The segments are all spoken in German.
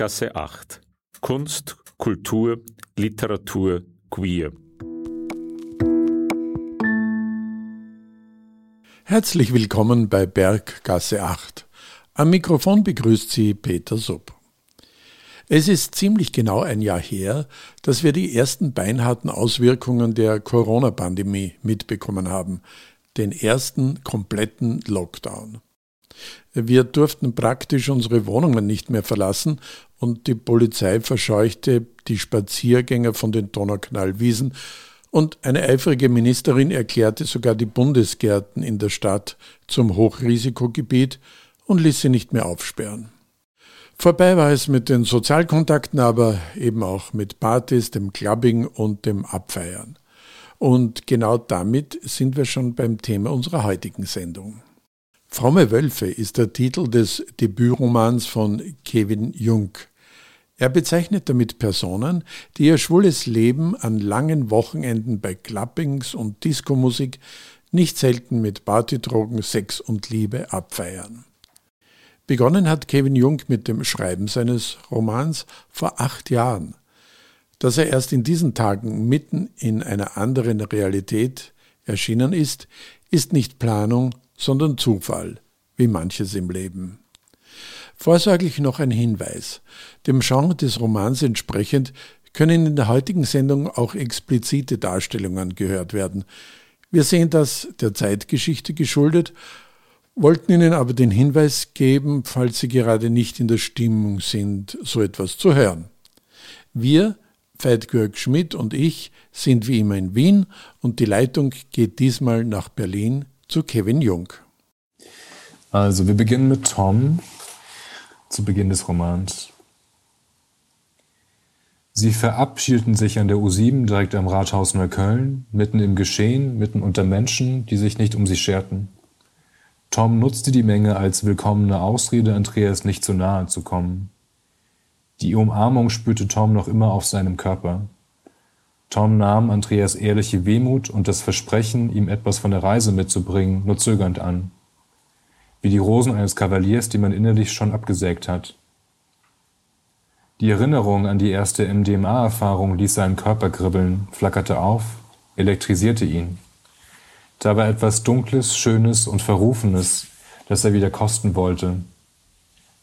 Berggasse 8. Kunst, Kultur, Literatur, Queer. Herzlich willkommen bei Berggasse 8. Am Mikrofon begrüßt Sie Peter Supp. Es ist ziemlich genau ein Jahr her, dass wir die ersten beinharten Auswirkungen der Corona-Pandemie mitbekommen haben, den ersten kompletten Lockdown. Wir durften praktisch unsere Wohnungen nicht mehr verlassen und die Polizei verscheuchte die Spaziergänger von den Donaukanalwiesen und eine eifrige Ministerin erklärte sogar die Bundesgärten in der Stadt zum Hochrisikogebiet und ließ sie nicht mehr aufsperren. Vorbei war es mit den Sozialkontakten, aber eben auch mit Partys, dem Clubbing und dem Abfeiern. Und genau damit sind wir schon beim Thema unserer heutigen Sendung. Fromme Wölfe ist der Titel des Debütromans von Kevin Jung. Er bezeichnet damit Personen, die ihr schwules Leben an langen Wochenenden bei Clubbings und Diskomusik nicht selten mit Partydrogen, Sex und Liebe abfeiern. Begonnen hat Kevin Jung mit dem Schreiben seines Romans vor acht Jahren. Dass er erst in diesen Tagen mitten in einer anderen Realität erschienen ist, ist nicht Planung, sondern Zufall, wie manches im Leben. Vorsorglich noch ein Hinweis. Dem Genre des Romans entsprechend können in der heutigen Sendung auch explizite Darstellungen gehört werden. Wir sehen das der Zeitgeschichte geschuldet wollten Ihnen aber den Hinweis geben, falls Sie gerade nicht in der Stimmung sind, so etwas zu hören. Wir, Veit Georg Schmidt und ich, sind wie immer in Wien und die Leitung geht diesmal nach Berlin zu Kevin Jung. Also, wir beginnen mit Tom zu Beginn des Romans. Sie verabschiedeten sich an der U7 direkt am Rathaus Neukölln, mitten im Geschehen, mitten unter Menschen, die sich nicht um sie scherten. Tom nutzte die Menge als willkommene Ausrede, Andreas nicht zu nahe zu kommen. Die Umarmung spürte Tom noch immer auf seinem Körper. Tom nahm Andreas ehrliche Wehmut und das Versprechen, ihm etwas von der Reise mitzubringen, nur zögernd an. Wie die Rosen eines Kavaliers, die man innerlich schon abgesägt hat. Die Erinnerung an die erste MDMA-Erfahrung ließ seinen Körper kribbeln, flackerte auf, elektrisierte ihn. Da war etwas Dunkles, Schönes und Verrufenes, das er wieder kosten wollte.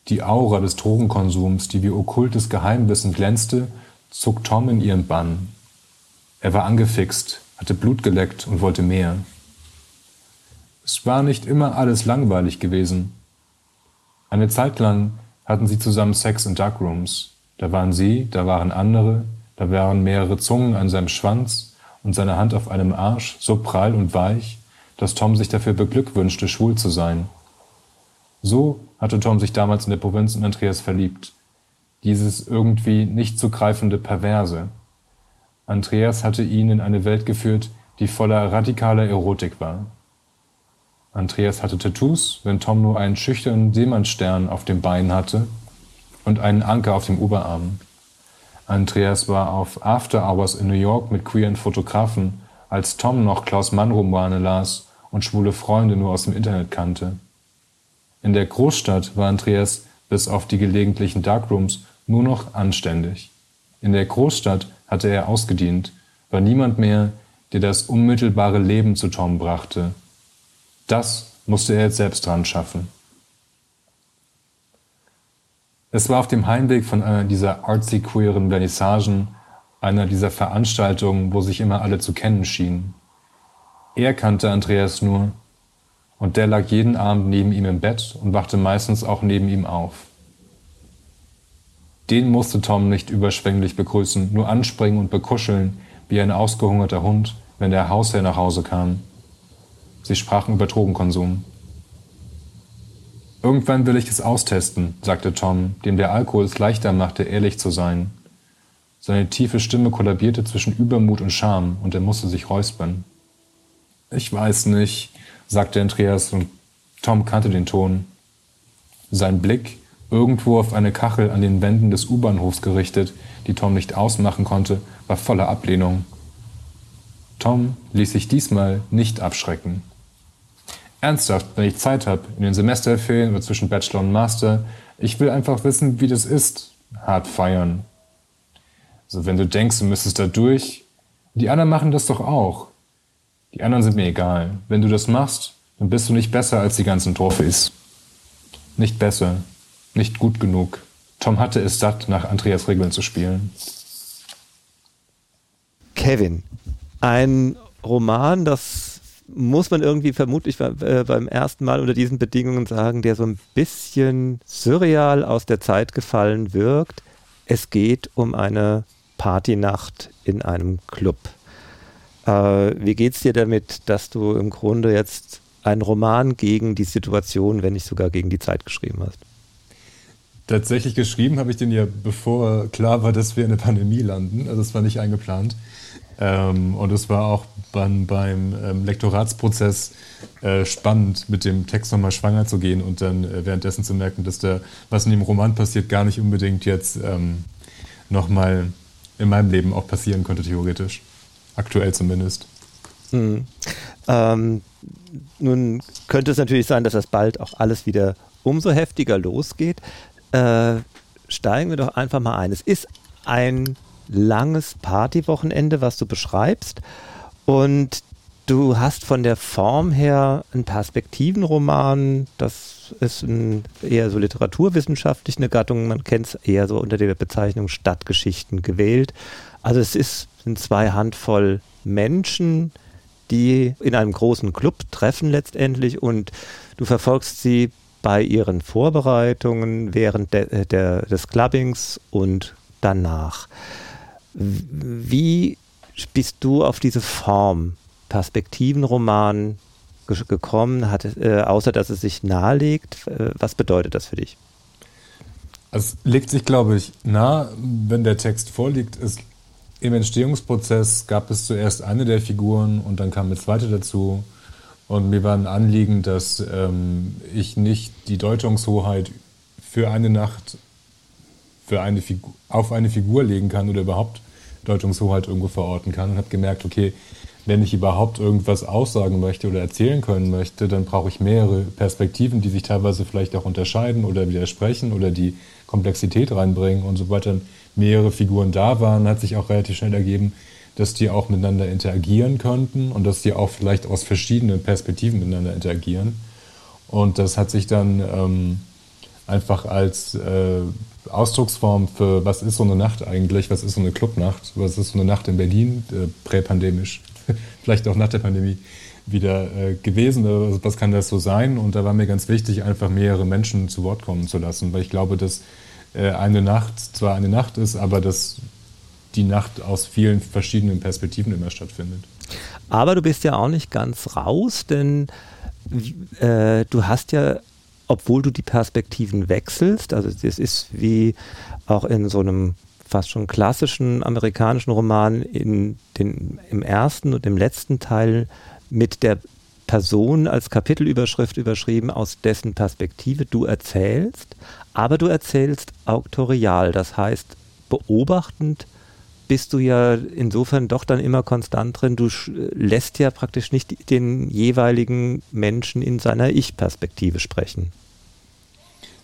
Die Aura des Drogenkonsums, die wie okkultes Geheimwissen glänzte, zog Tom in ihren Bann. Er war angefixt, hatte Blut geleckt und wollte mehr. Es war nicht immer alles langweilig gewesen. Eine Zeit lang hatten sie zusammen Sex in Darkrooms. Da waren sie, da waren andere, da waren mehrere Zungen an seinem Schwanz, und seine Hand auf einem Arsch, so prall und weich, dass Tom sich dafür beglückwünschte, schwul zu sein. So hatte Tom sich damals in der Provinz in Andreas verliebt. Dieses irgendwie nicht zu greifende Perverse. Andreas hatte ihn in eine Welt geführt, die voller radikaler Erotik war. Andreas hatte Tattoos, wenn Tom nur einen schüchternen Seemannsstern auf dem Bein hatte und einen Anker auf dem Oberarm. Andreas war auf After Hours in New York mit queeren Fotografen, als Tom noch Klaus Mann-Romane las und schwule Freunde nur aus dem Internet kannte. In der Großstadt war Andreas bis auf die gelegentlichen Darkrooms nur noch anständig. In der Großstadt hatte er ausgedient, war niemand mehr, der das unmittelbare Leben zu Tom brachte. Das musste er jetzt selbst dran schaffen. Es war auf dem Heimweg von einer dieser artsy queeren Vernissagen, einer dieser Veranstaltungen, wo sich immer alle zu kennen schienen. Er kannte Andreas nur, und der lag jeden Abend neben ihm im Bett und wachte meistens auch neben ihm auf. Den musste Tom nicht überschwänglich begrüßen, nur anspringen und bekuscheln, wie ein ausgehungerter Hund, wenn der Hausherr nach Hause kam. Sie sprachen über Drogenkonsum. Irgendwann will ich es austesten, sagte Tom, dem der Alkohol es leichter machte, ehrlich zu sein. Seine tiefe Stimme kollabierte zwischen Übermut und Scham, und er musste sich räuspern. Ich weiß nicht, sagte Andreas, und Tom kannte den Ton. Sein Blick, irgendwo auf eine Kachel an den Wänden des U-Bahnhofs gerichtet, die Tom nicht ausmachen konnte, war voller Ablehnung. Tom ließ sich diesmal nicht abschrecken. Ernsthaft, wenn ich Zeit habe, in den Semesterferien oder zwischen Bachelor und Master, ich will einfach wissen, wie das ist, hart feiern. Also wenn du denkst, du müsstest da durch, die anderen machen das doch auch. Die anderen sind mir egal. Wenn du das machst, dann bist du nicht besser als die ganzen Trophys. Nicht besser, nicht gut genug. Tom hatte es satt, nach Andreas Regeln zu spielen. Kevin, ein Roman, das muss man irgendwie vermutlich äh, beim ersten Mal unter diesen Bedingungen sagen, der so ein bisschen surreal aus der Zeit gefallen wirkt. Es geht um eine Partynacht in einem Club. Äh, wie geht's dir damit, dass du im Grunde jetzt einen Roman gegen die Situation, wenn nicht sogar gegen die Zeit geschrieben hast? Tatsächlich geschrieben habe ich den ja, bevor klar war, dass wir in eine Pandemie landen. Also das war nicht eingeplant. Ähm, und es war auch beim, beim ähm, Lektoratsprozess äh, spannend, mit dem Text nochmal schwanger zu gehen und dann äh, währenddessen zu merken, dass da, was in dem Roman passiert, gar nicht unbedingt jetzt ähm, nochmal in meinem Leben auch passieren könnte, theoretisch. Aktuell zumindest. Mhm. Ähm, nun könnte es natürlich sein, dass das bald auch alles wieder umso heftiger losgeht. Äh, steigen wir doch einfach mal ein. Es ist ein langes Partywochenende, was du beschreibst. Und du hast von der Form her einen Perspektivenroman. Das ist ein, eher so literaturwissenschaftlich eine Gattung. Man kennt es eher so unter der Bezeichnung Stadtgeschichten gewählt. Also es ist, sind zwei Handvoll Menschen, die in einem großen Club treffen letztendlich und du verfolgst sie bei ihren Vorbereitungen während de, der, des Clubbings und danach. Wie bist du auf diese Form Perspektivenroman gekommen, hat, äh, außer dass es sich nahelegt? Äh, was bedeutet das für dich? Es legt sich, glaube ich, nah, wenn der Text vorliegt. Es, Im Entstehungsprozess gab es zuerst eine der Figuren und dann kam eine zweite dazu. Und mir war ein Anliegen, dass ähm, ich nicht die Deutungshoheit für eine Nacht für eine auf eine Figur legen kann oder überhaupt Deutungshoheit irgendwo verorten kann und habe gemerkt, okay, wenn ich überhaupt irgendwas aussagen möchte oder erzählen können möchte, dann brauche ich mehrere Perspektiven, die sich teilweise vielleicht auch unterscheiden oder widersprechen oder die Komplexität reinbringen und sobald dann mehrere Figuren da waren, hat sich auch relativ schnell ergeben, dass die auch miteinander interagieren könnten und dass die auch vielleicht aus verschiedenen Perspektiven miteinander interagieren. Und das hat sich dann ähm, einfach als äh, Ausdrucksform für, was ist so eine Nacht eigentlich, was ist so eine Clubnacht, was ist so eine Nacht in Berlin, äh, präpandemisch, vielleicht auch nach der Pandemie wieder äh, gewesen. Also was kann das so sein? Und da war mir ganz wichtig, einfach mehrere Menschen zu Wort kommen zu lassen, weil ich glaube, dass eine Nacht zwar eine Nacht ist, aber dass die Nacht aus vielen verschiedenen Perspektiven immer stattfindet. Aber du bist ja auch nicht ganz raus, denn äh, du hast ja obwohl du die Perspektiven wechselst. Also das ist wie auch in so einem fast schon klassischen amerikanischen Roman in den, im ersten und im letzten Teil mit der Person als Kapitelüberschrift überschrieben, aus dessen Perspektive du erzählst, aber du erzählst auktorial, das heißt beobachtend bist du ja insofern doch dann immer konstant drin. Du lässt ja praktisch nicht den jeweiligen Menschen in seiner Ich-Perspektive sprechen.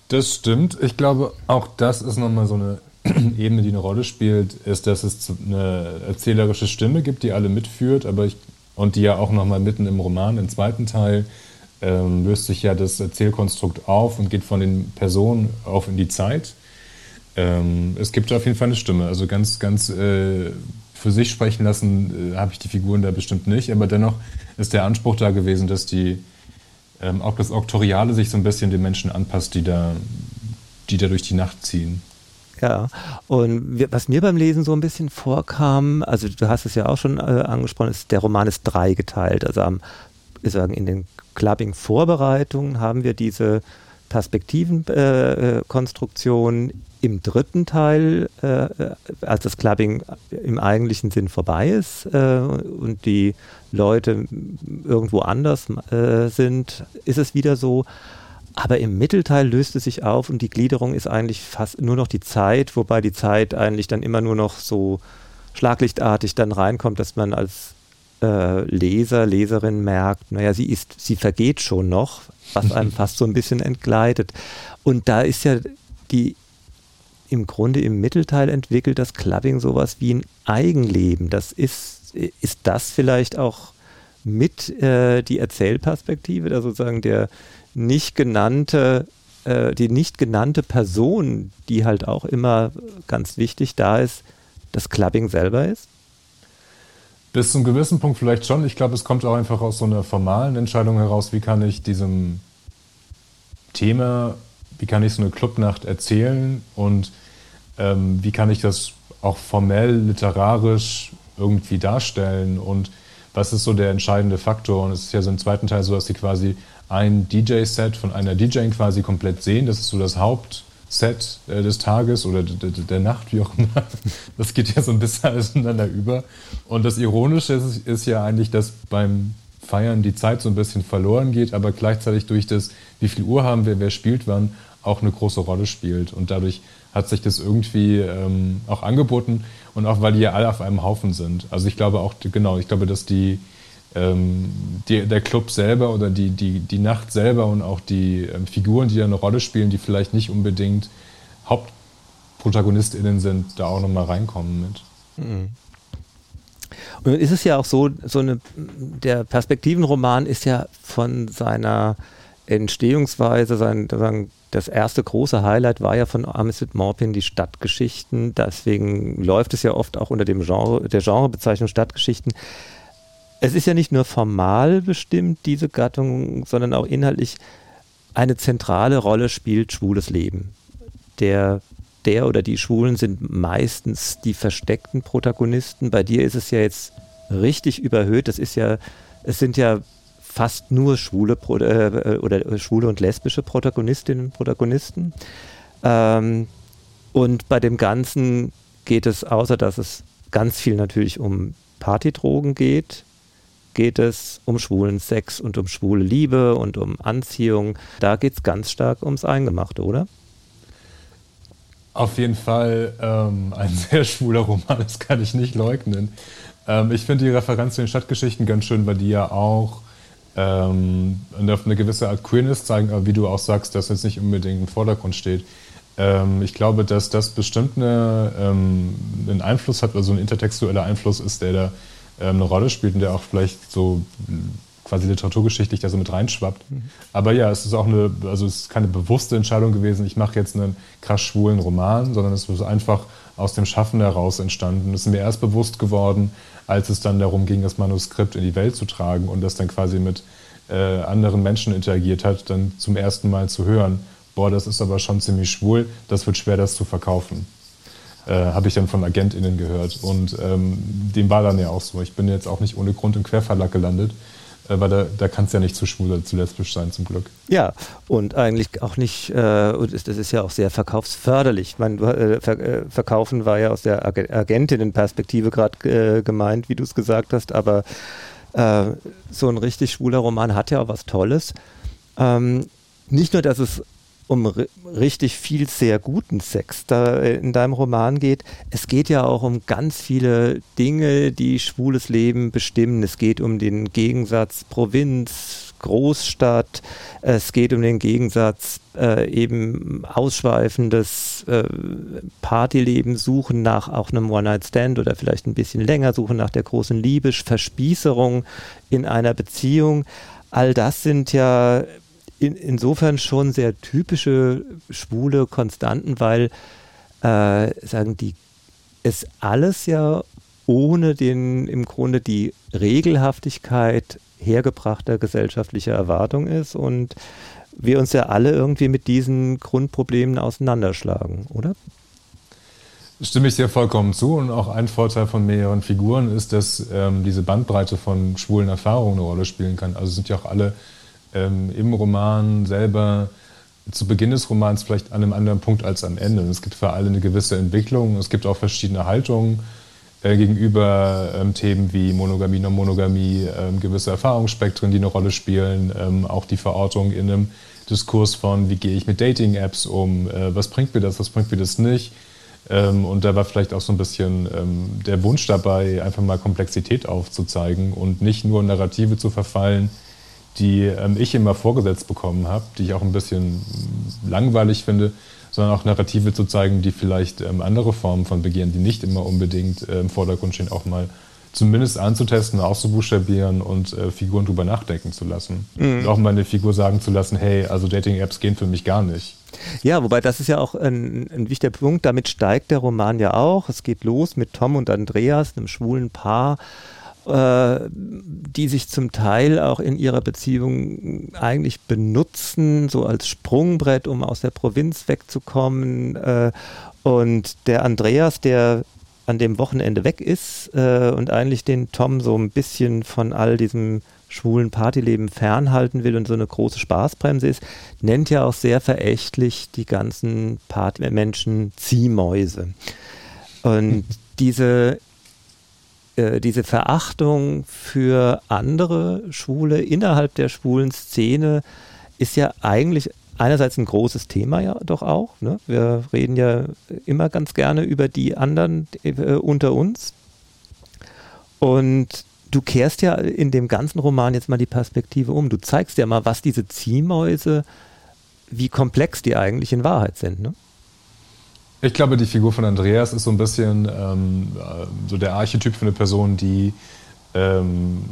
Das stimmt. Ich glaube, auch das ist nochmal so eine Ebene, die eine Rolle spielt, ist, dass es eine erzählerische Stimme gibt, die alle mitführt, aber ich, und die ja auch nochmal mitten im Roman, im zweiten Teil, ähm, löst sich ja das Erzählkonstrukt auf und geht von den Personen auf in die Zeit. Ähm, es gibt auf jeden Fall eine Stimme. Also ganz, ganz äh, für sich sprechen lassen äh, habe ich die Figuren da bestimmt nicht, aber dennoch ist der Anspruch da gewesen, dass die ähm, auch das Auktoriale sich so ein bisschen den Menschen anpasst, die da, die da durch die Nacht ziehen. Ja, und was mir beim Lesen so ein bisschen vorkam, also du hast es ja auch schon äh, angesprochen, ist, der Roman ist dreigeteilt. Also am, ich sagen, in den Clubbing-Vorbereitungen haben wir diese Perspektivenkonstruktion. Äh, Im dritten Teil, äh, als das Clubbing im eigentlichen Sinn vorbei ist äh, und die Leute irgendwo anders äh, sind, ist es wieder so. Aber im Mittelteil löst es sich auf und die Gliederung ist eigentlich fast nur noch die Zeit, wobei die Zeit eigentlich dann immer nur noch so schlaglichtartig dann reinkommt, dass man als äh, Leser, Leserin merkt, naja, sie ist, sie vergeht schon noch, was einem fast so ein bisschen entgleitet. Und da ist ja die im Grunde im Mittelteil entwickelt das Clubbing sowas wie ein Eigenleben. Das ist, ist das vielleicht auch mit äh, die Erzählperspektive, da sozusagen der nicht genannte, äh, die nicht genannte Person, die halt auch immer ganz wichtig da ist, das Clubbing selber ist? Bis zum gewissen Punkt vielleicht schon. Ich glaube, es kommt auch einfach aus so einer formalen Entscheidung heraus, wie kann ich diesem Thema, wie kann ich so eine Clubnacht erzählen und ähm, wie kann ich das auch formell, literarisch irgendwie darstellen und was ist so der entscheidende Faktor? Und es ist ja so im zweiten Teil so, dass sie quasi ein DJ-Set von einer DJ quasi komplett sehen. Das ist so das Hauptset äh, des Tages oder der Nacht, wie auch immer. Das geht ja so ein bisschen alles ineinander über. Und das Ironische ist, ist ja eigentlich, dass beim Feiern die Zeit so ein bisschen verloren geht, aber gleichzeitig durch das, wie viel Uhr haben wir, wer spielt wann, auch eine große Rolle spielt. Und dadurch hat sich das irgendwie ähm, auch angeboten und auch weil die ja alle auf einem Haufen sind. Also ich glaube auch, genau, ich glaube, dass die, die der Club selber oder die, die, die Nacht selber und auch die ähm, Figuren, die da eine Rolle spielen, die vielleicht nicht unbedingt HauptprotagonistInnen sind, da auch nochmal reinkommen mit. Mhm. Und ist es ja auch so, so eine, der Perspektivenroman ist ja von seiner Entstehungsweise, sein, sein das erste große Highlight war ja von Amisit Morpin die Stadtgeschichten. Deswegen läuft es ja oft auch unter dem Genre, der Genrebezeichnung Stadtgeschichten. Es ist ja nicht nur formal bestimmt, diese Gattung, sondern auch inhaltlich eine zentrale Rolle spielt schwules Leben. Der, der oder die Schwulen sind meistens die versteckten Protagonisten. Bei dir ist es ja jetzt richtig überhöht. Das ist ja, es sind ja fast nur schwule äh, oder schwule und lesbische Protagonistinnen und Protagonisten. Ähm, und bei dem Ganzen geht es, außer dass es ganz viel natürlich um Partydrogen geht, geht es um schwulen Sex und um schwule Liebe und um Anziehung. Da geht es ganz stark ums Eingemachte, oder? Auf jeden Fall ähm, ein sehr schwuler Roman, das kann ich nicht leugnen. Ähm, ich finde die Referenz zu den Stadtgeschichten ganz schön, weil die ja auch ähm, auf eine gewisse Art Queerness zeigen, aber wie du auch sagst, dass jetzt nicht unbedingt im Vordergrund steht. Ähm, ich glaube, dass das bestimmt eine, ähm, einen Einfluss hat, also ein intertextueller Einfluss ist, der da eine Rolle spielt und der auch vielleicht so quasi literaturgeschichtlich da so mit reinschwappt. Mhm. Aber ja, es ist auch eine, also es ist keine bewusste Entscheidung gewesen, ich mache jetzt einen krass schwulen Roman, sondern es ist einfach aus dem Schaffen heraus entstanden. Es ist mir erst bewusst geworden, als es dann darum ging, das Manuskript in die Welt zu tragen und das dann quasi mit äh, anderen Menschen interagiert hat, dann zum ersten Mal zu hören, boah, das ist aber schon ziemlich schwul, das wird schwer, das zu verkaufen. Äh, Habe ich dann von AgentInnen gehört. Und ähm, dem war dann ja auch so. Ich bin jetzt auch nicht ohne Grund im Querverlag gelandet, äh, weil da, da kann es ja nicht zu schwul oder zu lesbisch sein, zum Glück. Ja, und eigentlich auch nicht, äh, und das ist ja auch sehr verkaufsförderlich. Ich meine, äh, ver äh, verkaufen war ja aus der Ag Agentinnenperspektive gerade äh, gemeint, wie du es gesagt hast, aber so ein richtig schwuler Roman hat ja auch was Tolles. Ähm, nicht nur, dass es um richtig viel sehr guten Sex da in deinem Roman geht. Es geht ja auch um ganz viele Dinge, die schwules Leben bestimmen. Es geht um den Gegensatz Provinz, Großstadt. Es geht um den Gegensatz äh, eben ausschweifendes äh, Partyleben, Suchen nach auch einem One-Night-Stand oder vielleicht ein bisschen länger, Suchen nach der großen Liebe, Verspießerung in einer Beziehung. All das sind ja in, insofern schon sehr typische schwule Konstanten, weil äh, sagen die es alles ja ohne den im Grunde die Regelhaftigkeit hergebrachter gesellschaftlicher Erwartung ist und wir uns ja alle irgendwie mit diesen Grundproblemen auseinanderschlagen, oder? Stimme ich dir vollkommen zu. Und auch ein Vorteil von mehreren Figuren ist, dass ähm, diese Bandbreite von schwulen Erfahrungen eine Rolle spielen kann. Also sind ja auch alle ähm, im Roman selber zu Beginn des Romans vielleicht an einem anderen Punkt als am Ende. Es gibt für alle eine gewisse Entwicklung. Es gibt auch verschiedene Haltungen äh, gegenüber ähm, Themen wie Monogamie, Non-Monogamie, ähm, gewisse Erfahrungsspektren, die eine Rolle spielen, ähm, auch die Verortung in einem Diskurs von, wie gehe ich mit Dating-Apps um, äh, was bringt mir das, was bringt mir das nicht. Ähm, und da war vielleicht auch so ein bisschen ähm, der Wunsch dabei, einfach mal Komplexität aufzuzeigen und nicht nur Narrative zu verfallen, die ähm, ich immer vorgesetzt bekommen habe, die ich auch ein bisschen langweilig finde, sondern auch Narrative zu zeigen, die vielleicht ähm, andere Formen von Begehren, die nicht immer unbedingt äh, im Vordergrund stehen, auch mal zumindest anzutesten, auszubuchstabieren und äh, Figuren drüber nachdenken zu lassen. Mhm. Und auch mal eine Figur sagen zu lassen, hey, also Dating-Apps gehen für mich gar nicht. Ja, wobei das ist ja auch ein, ein, wichtiger Punkt. Damit steigt der Roman ja auch. Es geht los mit Tom und Andreas, einem schwulen Paar, die sich zum Teil auch in ihrer Beziehung eigentlich benutzen, so als Sprungbrett, um aus der Provinz wegzukommen. Äh, und der Andreas, der an dem Wochenende weg ist äh, und eigentlich den Tom so ein bisschen von all diesem schwulen Partyleben fernhalten will und so eine große Spaßbremse ist, nennt ja auch sehr verächtlich die ganzen Partymenschen Ziehmäuse. Und diese, äh, diese Verachtung für andere Schwule innerhalb der schwulen Szene ist ja eigentlich einerseits ein großes Thema ja doch auch. Ne? Wir reden ja immer ganz gerne über die anderen äh, unter uns. Und du kehrst ja in dem ganzen Roman jetzt mal die Perspektive um. Du zeigst ja mal, was diese Ziehmäuse, wie komplex die eigentlich in Wahrheit sind. Ne? Ich glaube, die Figur von Andreas ist so ein bisschen ähm, äh, so der Archetyp für eine Person, die ähm,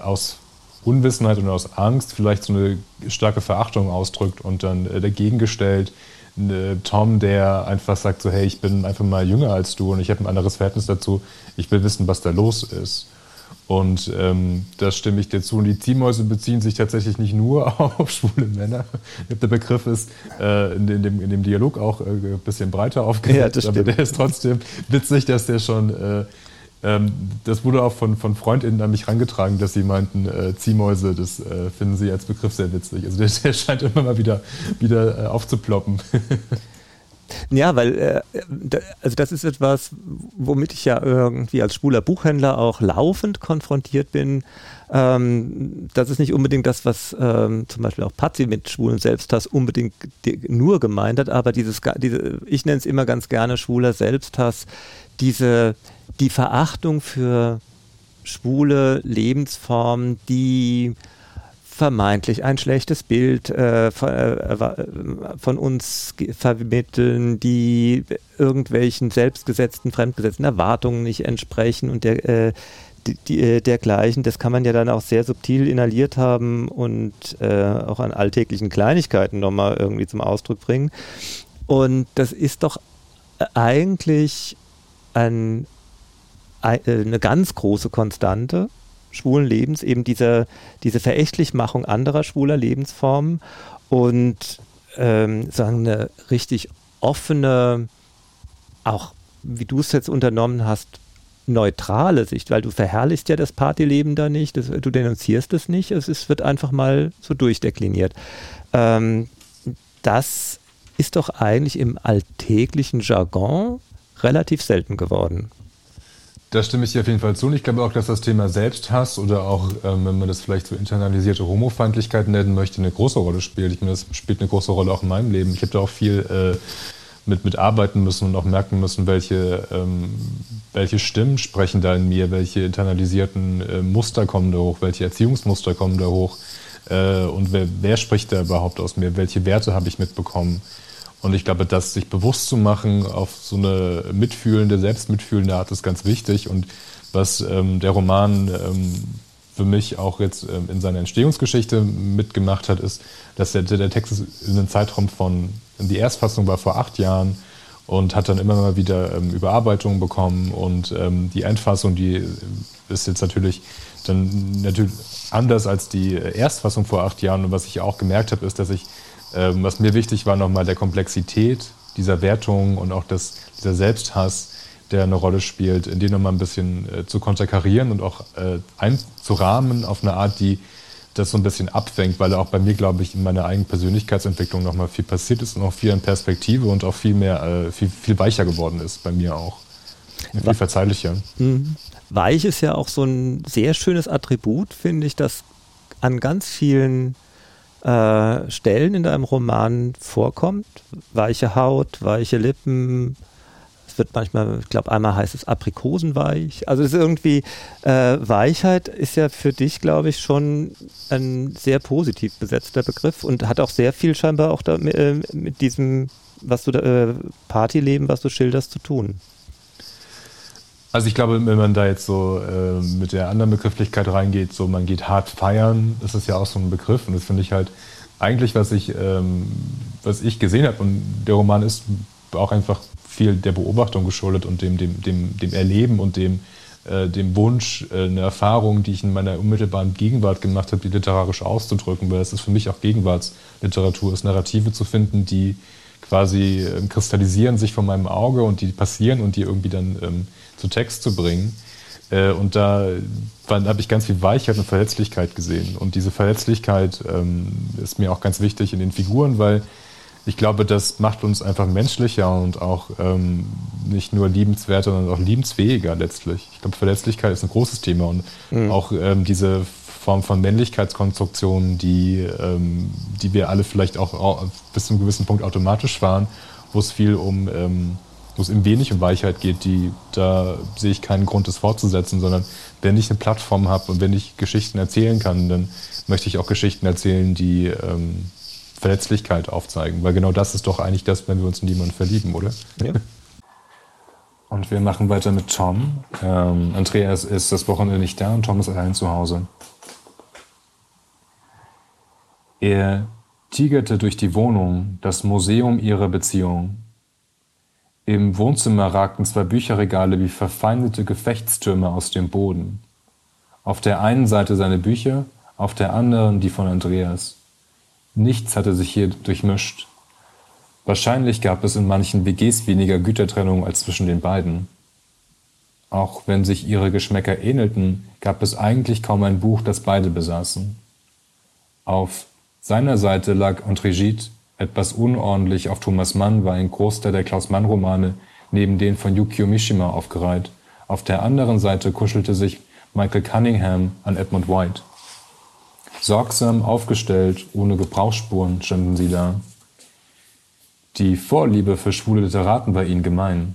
aus Unwissenheit und aus Angst vielleicht so eine starke Verachtung ausdrückt und dann äh, dagegen gestellt äh, Tom, der einfach sagt so, hey, ich bin einfach mal jünger als du und ich habe ein anderes Verhältnis dazu, ich will wissen, was da los ist. Und ähm, da stimme ich dir zu. Und die Ziehmäuse beziehen sich tatsächlich nicht nur auf schwule Männer. Der Begriff ist äh, in, dem, in, dem, Dialog auch äh, ein bisschen breiter aufgesetzt, ja, aber der ist trotzdem witzig, dass der schon äh, ähm, das wurde auch von, von FreundInnen an mich herangetragen, dass sie meinten, äh, Ziehmäuse, das äh, finden sie als Begriff sehr witzig. Also der, der scheint immer mal wieder, wieder äh, aufzuploppen. Ja, weil äh, also das ist etwas, womit ich ja irgendwie als schwuler Buchhändler auch laufend konfrontiert bin. Ähm, das ist nicht unbedingt das, was ähm, zum Beispiel auch Pazzi mit schwulen Selbsthass unbedingt nur gemeint hat, aber dieses, diese, ich nenne es immer ganz gerne schwuler Selbsthass, diese die Verachtung für schwule Lebensformen, die vermeintlich ein schlechtes Bild äh, von, äh, von, uns vermitteln, die irgendwelchen selbstgesetzten, fremdgesetzten Erwartungen nicht entsprechen und der, äh, die, die, äh, dergleichen. Das kann man ja dann auch sehr subtil inhaliert haben und äh, auch an alltäglichen Kleinigkeiten nochmal irgendwie zum Ausdruck bringen. Und das ist doch eigentlich ein, äh, eine ganz große Konstante schwulen Lebens, eben diese, diese Verächtlichmachung anderer schwuler Lebensformen und ähm, sagen eine richtig offene, auch wie du es jetzt unternommen hast, neutrale Sicht, weil du verherrlichst ja das Partyleben da nicht, das, du denunzierst es nicht, es ist, wird einfach mal so durchdekliniert. Ähm, das ist doch eigentlich im alltäglichen Jargon relativ selten geworden. Da stimme ich dir auf jeden Fall zu. Und ich glaube auch, dass das Thema Selbsthass oder auch, ähm, wenn man das vielleicht so internalisierte Homofeindlichkeit nennen möchte, eine große Rolle spielt. Ich meine, das spielt eine große Rolle auch in meinem Leben. Ich habe da auch viel äh, mit, mit arbeiten müssen und auch merken müssen, welche, ähm, welche Stimmen sprechen da in mir, welche internalisierten äh, Muster kommen da hoch, welche Erziehungsmuster kommen da hoch äh, und wer, wer spricht da überhaupt aus mir, welche Werte habe ich mitbekommen. Und ich glaube, das sich bewusst zu machen auf so eine mitfühlende, selbstmitfühlende Art ist ganz wichtig. Und was ähm, der Roman ähm, für mich auch jetzt ähm, in seiner Entstehungsgeschichte mitgemacht hat, ist, dass der, der Text ist in einem Zeitraum von, die Erstfassung war vor acht Jahren und hat dann immer mal wieder ähm, Überarbeitungen bekommen. Und ähm, die Endfassung, die ist jetzt natürlich dann natürlich anders als die Erstfassung vor acht Jahren. Und was ich auch gemerkt habe, ist, dass ich ähm, was mir wichtig war, nochmal der Komplexität dieser Wertung und auch das, dieser Selbsthass, der eine Rolle spielt, in den nochmal ein bisschen äh, zu konterkarieren und auch äh, einzurahmen auf eine Art, die das so ein bisschen abfängt, weil auch bei mir, glaube ich, in meiner eigenen Persönlichkeitsentwicklung nochmal viel passiert ist und auch viel in Perspektive und auch viel mehr, äh, viel, viel weicher geworden ist bei mir auch. Viel verzeihlicher. Mhm. Weich ist ja auch so ein sehr schönes Attribut, finde ich, das an ganz vielen äh, Stellen in deinem Roman vorkommt. Weiche Haut, weiche Lippen, es wird manchmal, ich glaube, einmal heißt es Aprikosenweich. Also es ist irgendwie, äh, Weichheit ist ja für dich, glaube ich, schon ein sehr positiv besetzter Begriff und hat auch sehr viel scheinbar auch da, äh, mit diesem, was du da, äh, Partyleben, was du schilderst, zu tun. Also ich glaube, wenn man da jetzt so äh, mit der anderen Begrifflichkeit reingeht, so man geht hart feiern, das ist ja auch so ein Begriff. Und das finde ich halt eigentlich, was ich, ähm, was ich gesehen habe. Und der Roman ist auch einfach viel der Beobachtung geschuldet und dem, dem, dem, dem Erleben und dem, äh, dem Wunsch, äh, eine Erfahrung, die ich in meiner unmittelbaren Gegenwart gemacht habe, die literarisch auszudrücken, weil es ist für mich auch Gegenwartsliteratur, ist Narrative zu finden, die quasi äh, kristallisieren sich vor meinem Auge und die passieren und die irgendwie dann ähm, zu Text zu bringen. Äh, und da habe ich ganz viel Weichheit und Verletzlichkeit gesehen. Und diese Verletzlichkeit ähm, ist mir auch ganz wichtig in den Figuren, weil ich glaube, das macht uns einfach menschlicher und auch ähm, nicht nur liebenswerter, sondern auch liebensfähiger letztlich. Ich glaube, Verletzlichkeit ist ein großes Thema und mhm. auch ähm, diese Form von Männlichkeitskonstruktionen, die, ähm, die wir alle vielleicht auch, bis zu einem gewissen Punkt automatisch fahren, wo es viel um ähm, wo es eben wenig um Weichheit geht, die, da sehe ich keinen Grund, das fortzusetzen, sondern wenn ich eine Plattform habe und wenn ich Geschichten erzählen kann, dann möchte ich auch Geschichten erzählen, die ähm, Verletzlichkeit aufzeigen. Weil genau das ist doch eigentlich das, wenn wir uns in jemanden verlieben, oder? Ja. Und wir machen weiter mit Tom. Ähm, Andreas ist das Wochenende nicht da und Tom ist allein zu Hause. Er tigerte durch die Wohnung, das Museum ihrer Beziehung. Im Wohnzimmer ragten zwei Bücherregale wie verfeindete Gefechtstürme aus dem Boden. Auf der einen Seite seine Bücher, auf der anderen die von Andreas. Nichts hatte sich hier durchmischt. Wahrscheinlich gab es in manchen WGs weniger Gütertrennung als zwischen den beiden. Auch wenn sich ihre Geschmäcker ähnelten, gab es eigentlich kaum ein Buch, das beide besaßen. Auf seiner Seite lag André Gide, etwas unordentlich auf Thomas Mann war ein Großteil der Klaus-Mann-Romane neben den von Yukio Mishima aufgereiht. Auf der anderen Seite kuschelte sich Michael Cunningham an Edmund White. Sorgsam aufgestellt, ohne Gebrauchsspuren standen sie da. Die Vorliebe für schwule Literaten war ihnen gemein.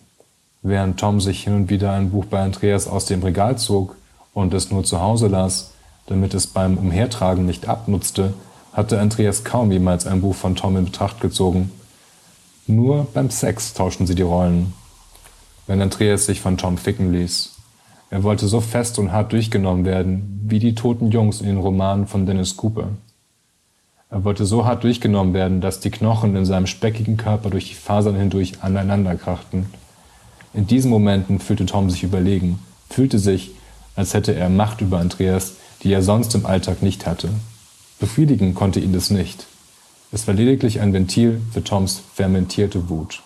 Während Tom sich hin und wieder ein Buch bei Andreas aus dem Regal zog und es nur zu Hause las, damit es beim Umhertragen nicht abnutzte, hatte Andreas kaum jemals ein Buch von Tom in Betracht gezogen. Nur beim Sex tauschten sie die Rollen. Wenn Andreas sich von Tom ficken ließ. Er wollte so fest und hart durchgenommen werden, wie die toten Jungs in den Romanen von Dennis Cooper. Er wollte so hart durchgenommen werden, dass die Knochen in seinem speckigen Körper durch die Fasern hindurch aneinanderkrachten. In diesen Momenten fühlte Tom sich überlegen, fühlte sich, als hätte er Macht über Andreas, die er sonst im Alltag nicht hatte. Befriedigen konnte ihn das nicht. Es war lediglich ein Ventil für Toms fermentierte Wut.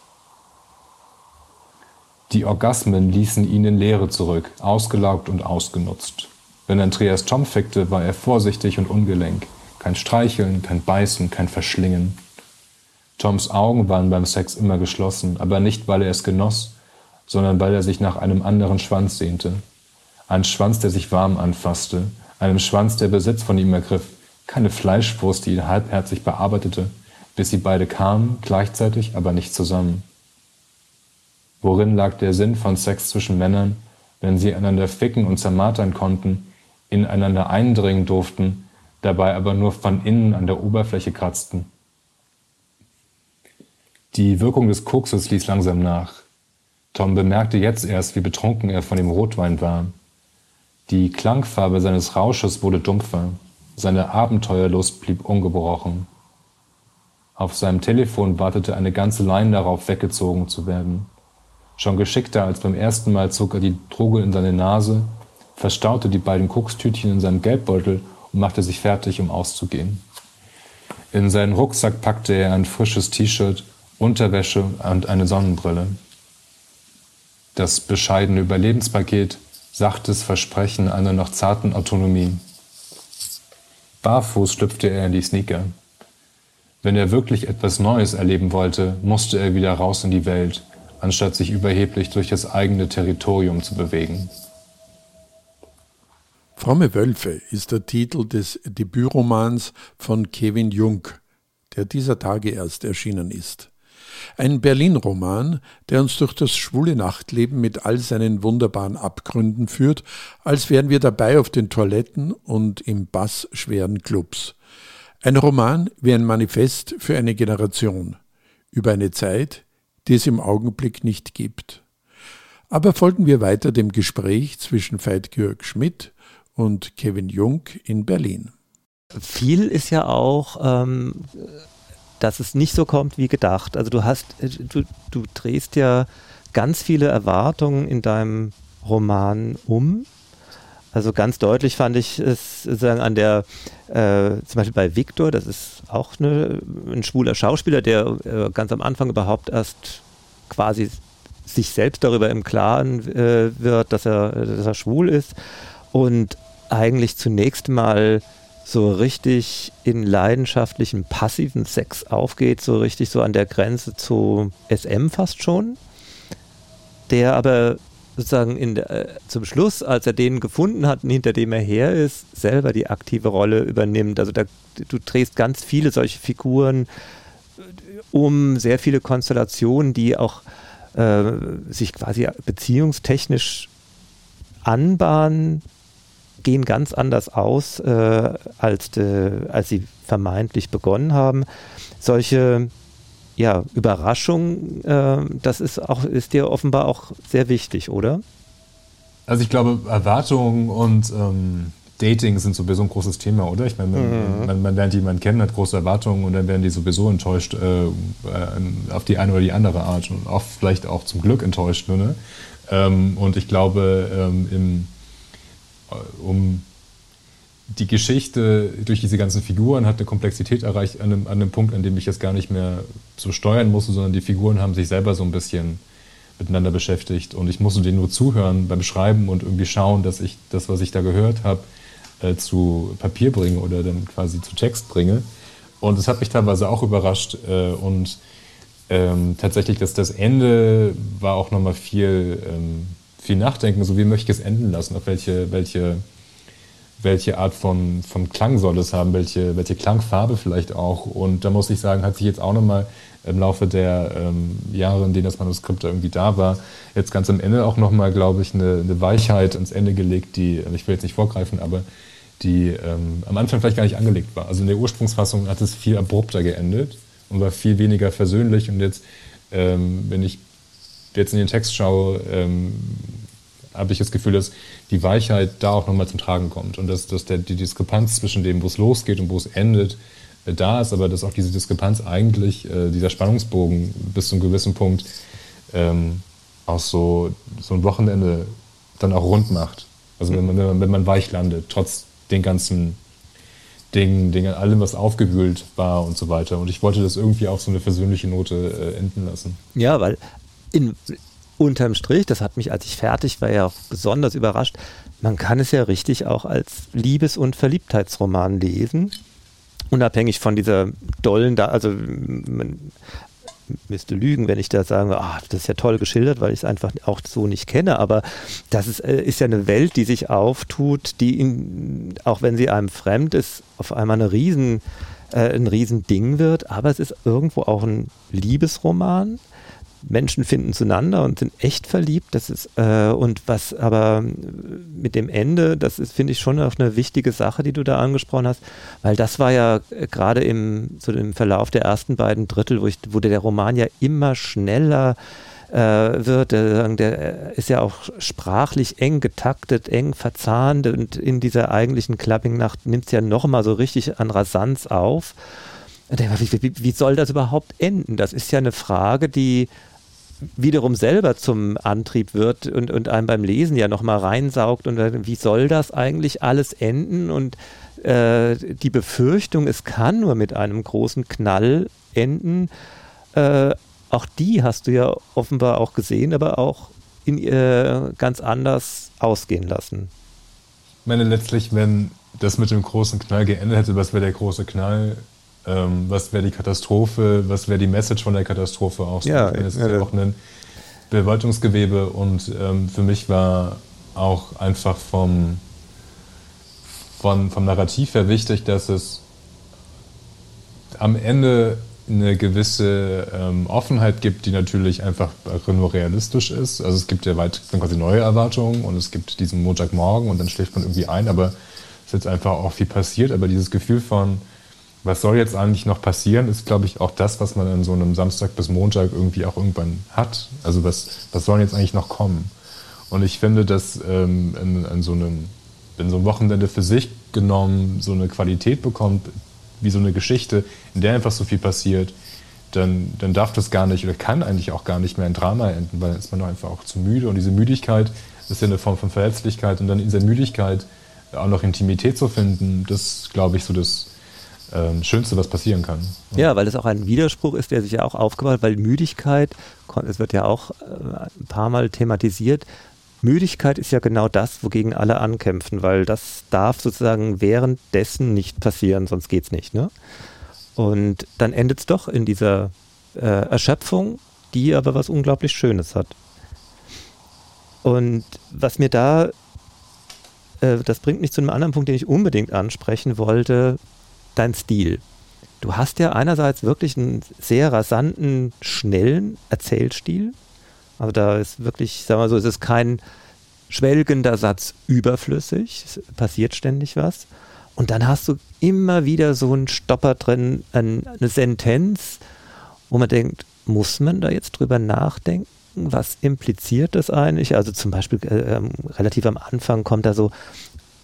Die Orgasmen ließen ihn in Leere zurück, ausgelaugt und ausgenutzt. Wenn Andreas Tom fickte, war er vorsichtig und ungelenk. Kein Streicheln, kein Beißen, kein Verschlingen. Toms Augen waren beim Sex immer geschlossen, aber nicht, weil er es genoss, sondern weil er sich nach einem anderen Schwanz sehnte. Ein Schwanz, der sich warm anfasste, einem Schwanz, der Besitz von ihm ergriff, keine Fleischwurst, die ihn halbherzig bearbeitete, bis sie beide kamen, gleichzeitig, aber nicht zusammen. Worin lag der Sinn von Sex zwischen Männern, wenn sie einander ficken und zermartern konnten, ineinander eindringen durften, dabei aber nur von innen an der Oberfläche kratzten? Die Wirkung des Kokses ließ langsam nach. Tom bemerkte jetzt erst, wie betrunken er von dem Rotwein war. Die Klangfarbe seines Rausches wurde dumpfer. Seine Abenteuerlust blieb ungebrochen. Auf seinem Telefon wartete eine ganze Line darauf, weggezogen zu werden. Schon geschickter als beim ersten Mal zog er die Droge in seine Nase, verstaute die beiden Kokstütchen in seinem Geldbeutel und machte sich fertig, um auszugehen. In seinen Rucksack packte er ein frisches T-Shirt, Unterwäsche und eine Sonnenbrille. Das bescheidene Überlebenspaket, sachtes Versprechen einer noch zarten Autonomie. Barfuß schlüpfte er in die Sneaker. Wenn er wirklich etwas Neues erleben wollte, musste er wieder raus in die Welt, anstatt sich überheblich durch das eigene Territorium zu bewegen. Fromme Wölfe ist der Titel des Debütromans von Kevin Jung, der dieser Tage erst erschienen ist. Ein Berlin-Roman, der uns durch das schwule Nachtleben mit all seinen wunderbaren Abgründen führt, als wären wir dabei auf den Toiletten und im Bass schweren Clubs. Ein Roman wie ein Manifest für eine Generation, über eine Zeit, die es im Augenblick nicht gibt. Aber folgen wir weiter dem Gespräch zwischen Veit-Georg Schmidt und Kevin Jung in Berlin. Viel ist ja auch, ähm, dass es nicht so kommt wie gedacht. Also du hast, äh, du, du drehst ja ganz viele Erwartungen in deinem Roman um. Also ganz deutlich fand ich es sozusagen an der, äh, zum Beispiel bei Victor, das ist auch eine, ein schwuler Schauspieler, der äh, ganz am Anfang überhaupt erst quasi sich selbst darüber im Klaren äh, wird, dass er, dass er schwul ist und eigentlich zunächst mal so richtig in leidenschaftlichem passiven Sex aufgeht, so richtig so an der Grenze zu SM fast schon, der aber sozusagen in äh, zum Schluss, als er den gefunden hat, hinter dem er her ist, selber die aktive Rolle übernimmt. Also da, du drehst ganz viele solche Figuren äh, um, sehr viele Konstellationen, die auch äh, sich quasi beziehungstechnisch anbahnen, gehen ganz anders aus, äh, als, de, als sie vermeintlich begonnen haben. Solche ja, Überraschungen, äh, das ist, auch, ist dir offenbar auch sehr wichtig, oder? Also ich glaube, Erwartungen und ähm, Dating sind sowieso ein großes Thema, oder? Ich meine, mhm. man, man, lernt jemanden kennen, hat große Erwartungen und dann werden die sowieso enttäuscht äh, äh, auf die eine oder die andere Art und oft vielleicht auch zum Glück enttäuscht. Ne? Ähm, und ich glaube, ähm, im um die Geschichte durch diese ganzen Figuren hat eine Komplexität erreicht an einem, an einem Punkt, an dem ich es gar nicht mehr so steuern musste, sondern die Figuren haben sich selber so ein bisschen miteinander beschäftigt und ich musste denen nur zuhören beim Schreiben und irgendwie schauen, dass ich das, was ich da gehört habe, äh, zu Papier bringe oder dann quasi zu Text bringe. Und das hat mich teilweise auch überrascht äh, und ähm, tatsächlich, dass das Ende war auch nochmal viel ähm, viel nachdenken, so wie möchte ich es enden lassen, auf welche, welche, welche Art von, von Klang soll es haben, welche, welche Klangfarbe vielleicht auch. Und da muss ich sagen, hat sich jetzt auch nochmal im Laufe der ähm, Jahre, in denen das Manuskript irgendwie da war, jetzt ganz am Ende auch nochmal, glaube ich, eine, eine Weichheit ans Ende gelegt, die, ich will jetzt nicht vorgreifen, aber die ähm, am Anfang vielleicht gar nicht angelegt war. Also in der Ursprungsfassung hat es viel abrupter geendet und war viel weniger versöhnlich. Und jetzt, ähm, wenn ich jetzt in den Text schaue, ähm, habe ich das Gefühl, dass die Weichheit da auch nochmal zum Tragen kommt und dass, dass der, die Diskrepanz zwischen dem, wo es losgeht und wo es endet, äh, da ist, aber dass auch diese Diskrepanz eigentlich, äh, dieser Spannungsbogen bis zu einem gewissen Punkt ähm, auch so, so ein Wochenende dann auch rund macht. Also wenn man, wenn man, wenn man weich landet, trotz den ganzen Dingen, Dingen, allem, was aufgewühlt war und so weiter. Und ich wollte das irgendwie auf so eine versöhnliche Note äh, enden lassen. Ja, weil in, unterm Strich, das hat mich, als ich fertig war, ja auch besonders überrascht, man kann es ja richtig auch als Liebes- und Verliebtheitsroman lesen. Unabhängig von dieser dollen, da, also man müsste lügen, wenn ich da sage, ah, das ist ja toll geschildert, weil ich es einfach auch so nicht kenne, aber das ist, äh, ist ja eine Welt, die sich auftut, die, in, auch wenn sie einem fremd ist, auf einmal eine riesen, äh, ein Riesending wird, aber es ist irgendwo auch ein Liebesroman, Menschen finden zueinander und sind echt verliebt. Das ist, äh, und was aber mit dem Ende, das ist, finde ich, schon auch eine wichtige Sache, die du da angesprochen hast, weil das war ja äh, gerade im, so im Verlauf der ersten beiden Drittel, wo, ich, wo der Roman ja immer schneller äh, wird. Der, der, ist ja auch sprachlich eng getaktet, eng verzahnt und in dieser eigentlichen Clubbing-Nacht nimmt es ja nochmal so richtig an Rasanz auf. Wie, wie, wie soll das überhaupt enden? Das ist ja eine Frage, die wiederum selber zum Antrieb wird und, und einem beim Lesen ja nochmal reinsaugt und wie soll das eigentlich alles enden und äh, die Befürchtung, es kann nur mit einem großen Knall enden, äh, auch die hast du ja offenbar auch gesehen, aber auch in, äh, ganz anders ausgehen lassen. Ich meine, letztlich, wenn das mit dem großen Knall geendet hätte, was wäre der große Knall? Ähm, was wäre die Katastrophe, was wäre die Message von der Katastrophe auch? So. Ja, es ist ja, ja auch ein Bewaltungsgewebe und ähm, für mich war auch einfach vom, vom, vom Narrativ her wichtig, dass es am Ende eine gewisse ähm, Offenheit gibt, die natürlich einfach nur realistisch ist. Also es gibt ja weit quasi neue Erwartungen und es gibt diesen Montagmorgen und dann schläft man irgendwie ein, aber es ist jetzt einfach auch viel passiert. Aber dieses Gefühl von, was soll jetzt eigentlich noch passieren, ist, glaube ich, auch das, was man an so einem Samstag bis Montag irgendwie auch irgendwann hat. Also was, was soll jetzt eigentlich noch kommen? Und ich finde, dass ähm, in, in so einem, wenn so ein Wochenende für sich genommen so eine Qualität bekommt, wie so eine Geschichte, in der einfach so viel passiert, dann, dann darf das gar nicht oder kann eigentlich auch gar nicht mehr ein Drama enden, weil dann ist man doch einfach auch zu müde. Und diese Müdigkeit ist ja eine Form von Verletzlichkeit. Und dann in dieser Müdigkeit auch noch Intimität zu finden, das glaube ich, so das äh, Schönste, was passieren kann. Ja, weil es auch ein Widerspruch ist, der sich ja auch aufgebaut hat, weil Müdigkeit, es wird ja auch äh, ein paar Mal thematisiert, Müdigkeit ist ja genau das, wogegen alle ankämpfen, weil das darf sozusagen währenddessen nicht passieren, sonst geht es nicht. Ne? Und dann endet es doch in dieser äh, Erschöpfung, die aber was unglaublich Schönes hat. Und was mir da, äh, das bringt mich zu einem anderen Punkt, den ich unbedingt ansprechen wollte, dein Stil. Du hast ja einerseits wirklich einen sehr rasanten, schnellen Erzählstil, also da ist wirklich, sagen wir so, es ist kein schwelgender Satz überflüssig, es passiert ständig was. Und dann hast du immer wieder so einen Stopper drin, eine Sentenz, wo man denkt, muss man da jetzt drüber nachdenken? Was impliziert das eigentlich? Also zum Beispiel äh, ähm, relativ am Anfang kommt da so,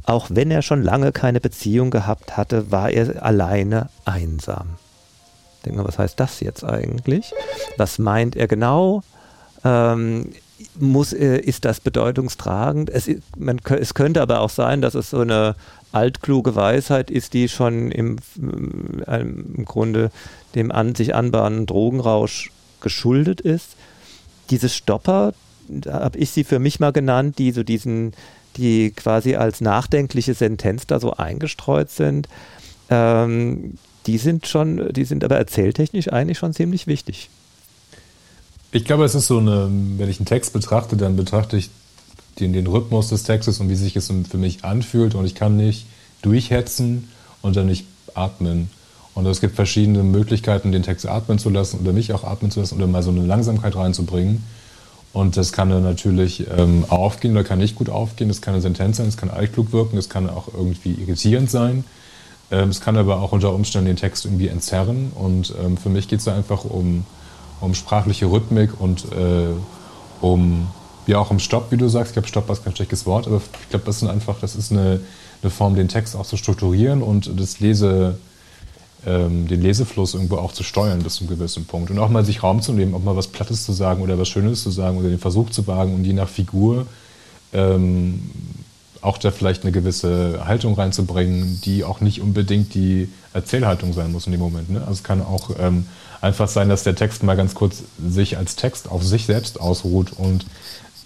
auch wenn er schon lange keine Beziehung gehabt hatte, war er alleine einsam. Denken wir, was heißt das jetzt eigentlich? Was meint er genau? ähm, muss, äh, ist das bedeutungstragend. Es, man, es könnte aber auch sein, dass es so eine altkluge Weisheit ist, die schon im, äh, im Grunde dem an sich anbahnenden Drogenrausch geschuldet ist. Diese Stopper, da habe ich sie für mich mal genannt, die so diesen, die quasi als nachdenkliche Sentenz da so eingestreut sind, ähm, die sind schon, die sind aber erzähltechnisch eigentlich schon ziemlich wichtig. Ich glaube, es ist so eine, wenn ich einen Text betrachte, dann betrachte ich den, den Rhythmus des Textes und wie sich es für mich anfühlt und ich kann nicht durchhetzen und dann nicht atmen. Und es gibt verschiedene Möglichkeiten, den Text atmen zu lassen oder mich auch atmen zu lassen oder mal so eine Langsamkeit reinzubringen. Und das kann dann natürlich ähm, aufgehen oder kann nicht gut aufgehen. Das kann eine Sentenz sein, es kann altklug wirken, es kann auch irgendwie irritierend sein. Ähm, es kann aber auch unter Umständen den Text irgendwie entzerren. Und ähm, für mich geht es da einfach um um sprachliche Rhythmik und äh, um, ja auch um Stopp, wie du sagst. Ich glaube, Stopp ist kein schlechtes Wort, aber ich glaube, das sind einfach, das ist eine, eine Form, den Text auch zu strukturieren und das Lese, ähm, den Lesefluss irgendwo auch zu steuern bis zu einem gewissen Punkt. Und auch mal sich Raum zu nehmen, auch mal was Plattes zu sagen oder was Schönes zu sagen oder den Versuch zu wagen und je nach Figur ähm, auch da vielleicht eine gewisse Haltung reinzubringen, die auch nicht unbedingt die Erzählhaltung sein muss in dem Moment. Ne? Also es kann auch ähm, einfach sein, dass der Text mal ganz kurz sich als Text auf sich selbst ausruht und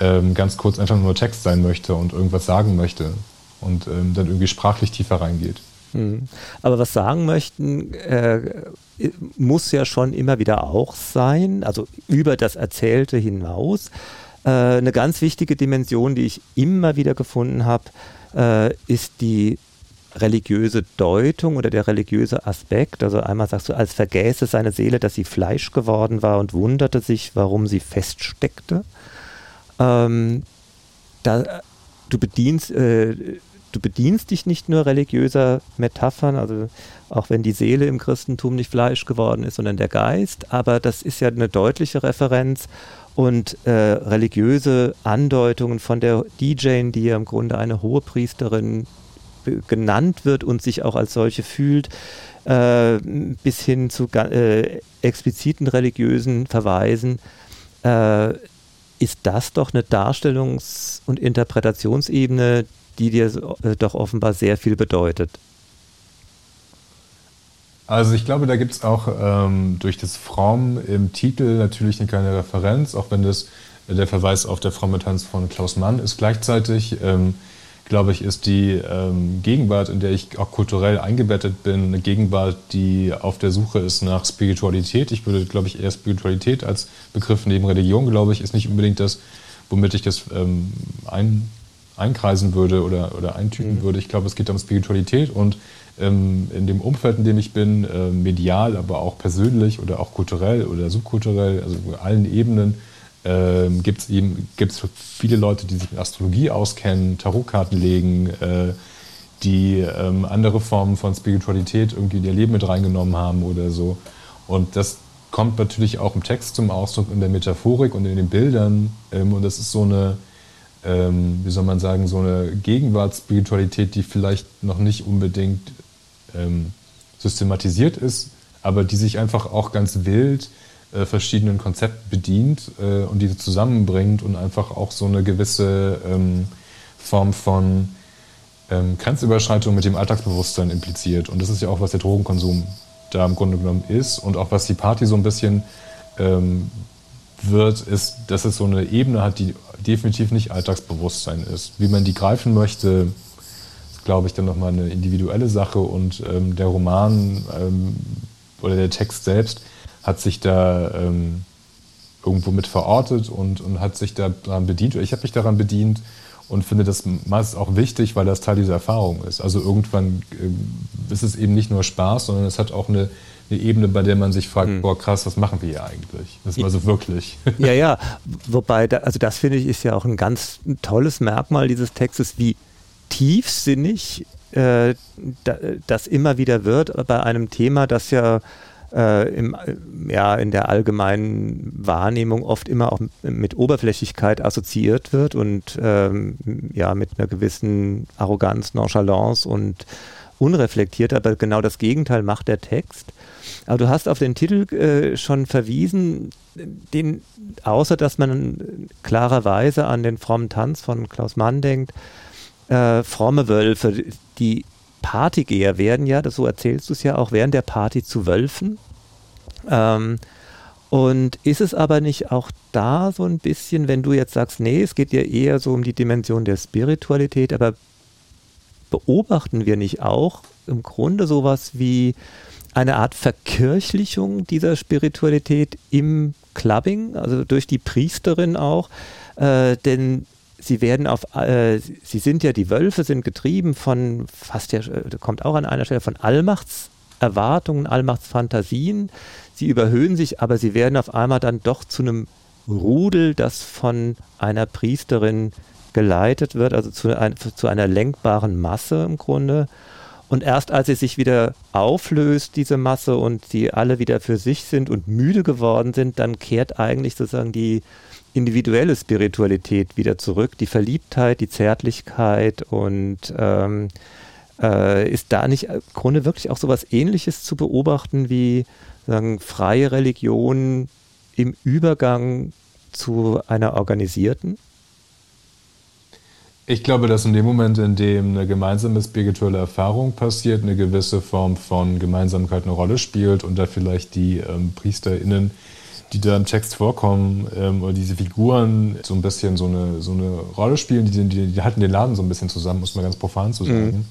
ähm, ganz kurz einfach nur Text sein möchte und irgendwas sagen möchte und ähm, dann irgendwie sprachlich tiefer reingeht. Hm. Aber was sagen möchten, äh, muss ja schon immer wieder auch sein, also über das Erzählte hinaus. Äh, eine ganz wichtige Dimension, die ich immer wieder gefunden habe, äh, ist die religiöse Deutung oder der religiöse Aspekt. Also einmal sagst du, als vergäße seine Seele, dass sie Fleisch geworden war und wunderte sich, warum sie feststeckte. Ähm, da, du bedienst, äh, du bedienst dich nicht nur religiöser Metaphern, also auch wenn die Seele im Christentum nicht Fleisch geworden ist, sondern der Geist, aber das ist ja eine deutliche Referenz und äh, religiöse Andeutungen von der DJ, die ja im Grunde eine hohe Priesterin genannt wird und sich auch als solche fühlt, äh, bis hin zu äh, expliziten religiösen Verweisen, äh, ist das doch eine Darstellungs- und Interpretationsebene, die dir äh, doch offenbar sehr viel bedeutet. Also ich glaube, da gibt es auch ähm, durch das Fromm im Titel natürlich eine kleine Referenz, auch wenn das der Verweis auf der fromme Tanz von Klaus Mann ist. Gleichzeitig ähm, glaube ich, ist die ähm, Gegenwart, in der ich auch kulturell eingebettet bin, eine Gegenwart, die auf der Suche ist nach Spiritualität. Ich würde, glaube ich, eher Spiritualität als Begriff neben Religion, glaube ich, ist nicht unbedingt das, womit ich das ähm, ein, einkreisen würde oder, oder eintüten mhm. würde. Ich glaube, es geht um Spiritualität und ähm, in dem Umfeld, in dem ich bin, äh, medial, aber auch persönlich oder auch kulturell oder subkulturell, also allen Ebenen, äh, gibt es eben gibt's viele Leute, die sich mit Astrologie auskennen, Tarotkarten legen, äh, die ähm, andere Formen von Spiritualität irgendwie in ihr Leben mit reingenommen haben oder so. Und das kommt natürlich auch im Text zum Ausdruck, in der Metaphorik und in den Bildern. Ähm, und das ist so eine, ähm, wie soll man sagen, so eine Gegenwartsspiritualität, die vielleicht noch nicht unbedingt ähm, systematisiert ist, aber die sich einfach auch ganz wild äh, verschiedenen Konzepten bedient äh, und diese zusammenbringt und einfach auch so eine gewisse ähm, Form von ähm, Grenzüberschreitung mit dem Alltagsbewusstsein impliziert. Und das ist ja auch, was der Drogenkonsum da im Grunde genommen ist und auch was die Party so ein bisschen ähm, wird, ist, dass es so eine Ebene hat, die definitiv nicht Alltagsbewusstsein ist. Wie man die greifen möchte, ist, glaube ich, dann nochmal eine individuelle Sache und ähm, der Roman ähm, oder der Text selbst hat sich da ähm, irgendwo mit verortet und, und hat sich daran bedient. Ich habe mich daran bedient und finde das meist auch wichtig, weil das Teil dieser Erfahrung ist. Also irgendwann äh, ist es eben nicht nur Spaß, sondern es hat auch eine, eine Ebene, bei der man sich fragt, hm. boah krass, was machen wir hier eigentlich? Das ist also wirklich. Ja, ja, wobei, da, also das finde ich ist ja auch ein ganz tolles Merkmal dieses Textes, wie tiefsinnig äh, da, das immer wieder wird bei einem Thema, das ja äh, im, ja, in der allgemeinen Wahrnehmung oft immer auch mit Oberflächlichkeit assoziiert wird und ähm, ja, mit einer gewissen Arroganz, Nonchalance und unreflektiert, aber genau das Gegenteil macht der Text. Aber du hast auf den Titel äh, schon verwiesen, den, außer dass man klarerweise an den frommen Tanz von Klaus Mann denkt, äh, fromme Wölfe, die Partygeher werden ja, das, so erzählst du es ja auch, während der Party zu Wölfen. Ähm, und ist es aber nicht auch da so ein bisschen, wenn du jetzt sagst, nee, es geht ja eher so um die Dimension der Spiritualität, aber beobachten wir nicht auch im Grunde sowas wie eine Art Verkirchlichung dieser Spiritualität im Clubbing, also durch die Priesterin auch, äh, denn sie werden auf, äh, sie sind ja, die Wölfe sind getrieben von, fast ja, äh, kommt auch an einer Stelle von Allmachtserwartungen, Allmachtsfantasien. Sie überhöhen sich, aber sie werden auf einmal dann doch zu einem Rudel, das von einer Priesterin geleitet wird, also zu, ein, zu einer lenkbaren Masse im Grunde. Und erst als sie sich wieder auflöst, diese Masse, und sie alle wieder für sich sind und müde geworden sind, dann kehrt eigentlich sozusagen die individuelle Spiritualität wieder zurück, die Verliebtheit, die Zärtlichkeit und ähm, äh, ist da nicht im Grunde wirklich auch so etwas Ähnliches zu beobachten wie sagen, freie Religion im Übergang zu einer organisierten? Ich glaube, dass in dem Moment, in dem eine gemeinsame spirituelle Erfahrung passiert, eine gewisse Form von Gemeinsamkeit eine Rolle spielt und da vielleicht die ähm, PriesterInnen die da im Text vorkommen, ähm, oder diese Figuren so ein bisschen so eine, so eine Rolle spielen, die, die, die halten den Laden so ein bisschen zusammen, muss man ganz profan zu sagen.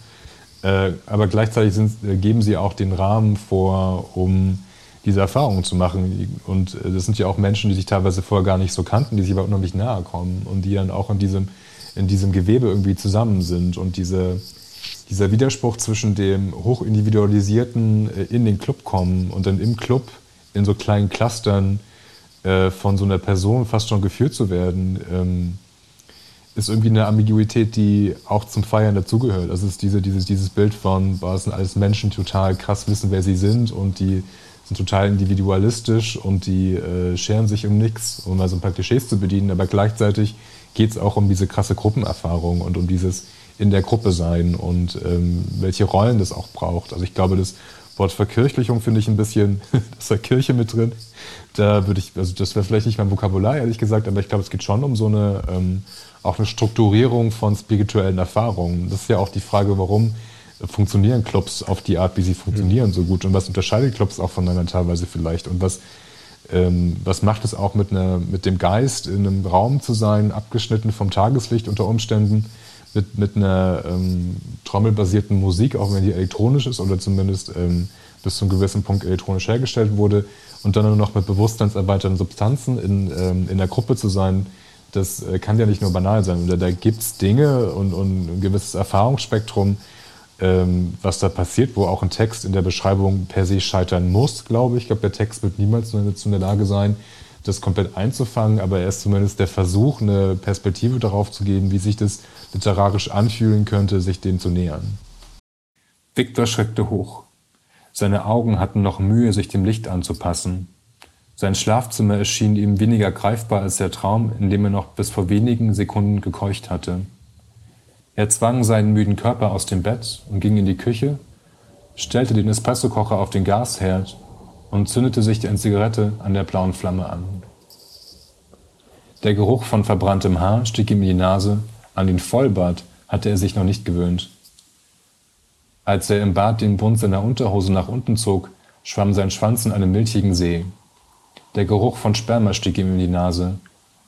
Mhm. Äh, aber gleichzeitig sind, äh, geben sie auch den Rahmen vor, um diese Erfahrungen zu machen. Und äh, das sind ja auch Menschen, die sich teilweise vorher gar nicht so kannten, die sich aber unheimlich nahe kommen und die dann auch in diesem, in diesem Gewebe irgendwie zusammen sind. Und diese, dieser Widerspruch zwischen dem hochindividualisierten äh, in den Club kommen und dann im Club in so kleinen Clustern äh, von so einer Person fast schon geführt zu werden, ähm, ist irgendwie eine Ambiguität, die auch zum Feiern dazugehört. Also es ist diese, dieses, dieses Bild von, boah, es sind alles Menschen, die total krass wissen, wer sie sind und die sind total individualistisch und die äh, scheren sich um nichts, um mal so ein paar Klischees zu bedienen, aber gleichzeitig geht es auch um diese krasse Gruppenerfahrung und um dieses in der Gruppe sein und ähm, welche Rollen das auch braucht. Also ich glaube, das Wort Verkirchlichung finde ich ein bisschen, da ist da Kirche mit drin. Da würde ich, also das wäre vielleicht nicht mein Vokabular, ehrlich gesagt, aber ich glaube, es geht schon um so eine, ähm, auch eine Strukturierung von spirituellen Erfahrungen. Das ist ja auch die Frage, warum funktionieren Clubs auf die Art, wie sie funktionieren, so gut und was unterscheidet Clubs auch voneinander teilweise vielleicht und was, ähm, was macht es auch mit, einer, mit dem Geist, in einem Raum zu sein, abgeschnitten vom Tageslicht unter Umständen, mit, mit einer ähm, trommelbasierten Musik, auch wenn die elektronisch ist oder zumindest ähm, bis zu einem gewissen Punkt elektronisch hergestellt wurde und dann nur noch mit bewusstseinserweiternden Substanzen in, ähm, in der Gruppe zu sein, das äh, kann ja nicht nur banal sein. Da, da gibt es Dinge und, und, ein gewisses Erfahrungsspektrum, was da passiert, wo auch ein Text in der Beschreibung per se scheitern muss, glaube ich. Ich glaube, der Text wird niemals in der Lage sein, das komplett einzufangen, aber er ist zumindest der Versuch, eine Perspektive darauf zu geben, wie sich das literarisch anfühlen könnte, sich dem zu nähern. Victor schreckte hoch. Seine Augen hatten noch Mühe, sich dem Licht anzupassen. Sein Schlafzimmer erschien ihm weniger greifbar als der Traum, in dem er noch bis vor wenigen Sekunden gekeucht hatte. Er zwang seinen müden Körper aus dem Bett und ging in die Küche, stellte den Espressokocher auf den Gasherd und zündete sich eine Zigarette an der blauen Flamme an. Der Geruch von verbranntem Haar stieg ihm in die Nase, an den Vollbart hatte er sich noch nicht gewöhnt. Als er im Bad den Bund seiner Unterhose nach unten zog, schwamm sein Schwanz in einem milchigen See. Der Geruch von Sperma stieg ihm in die Nase.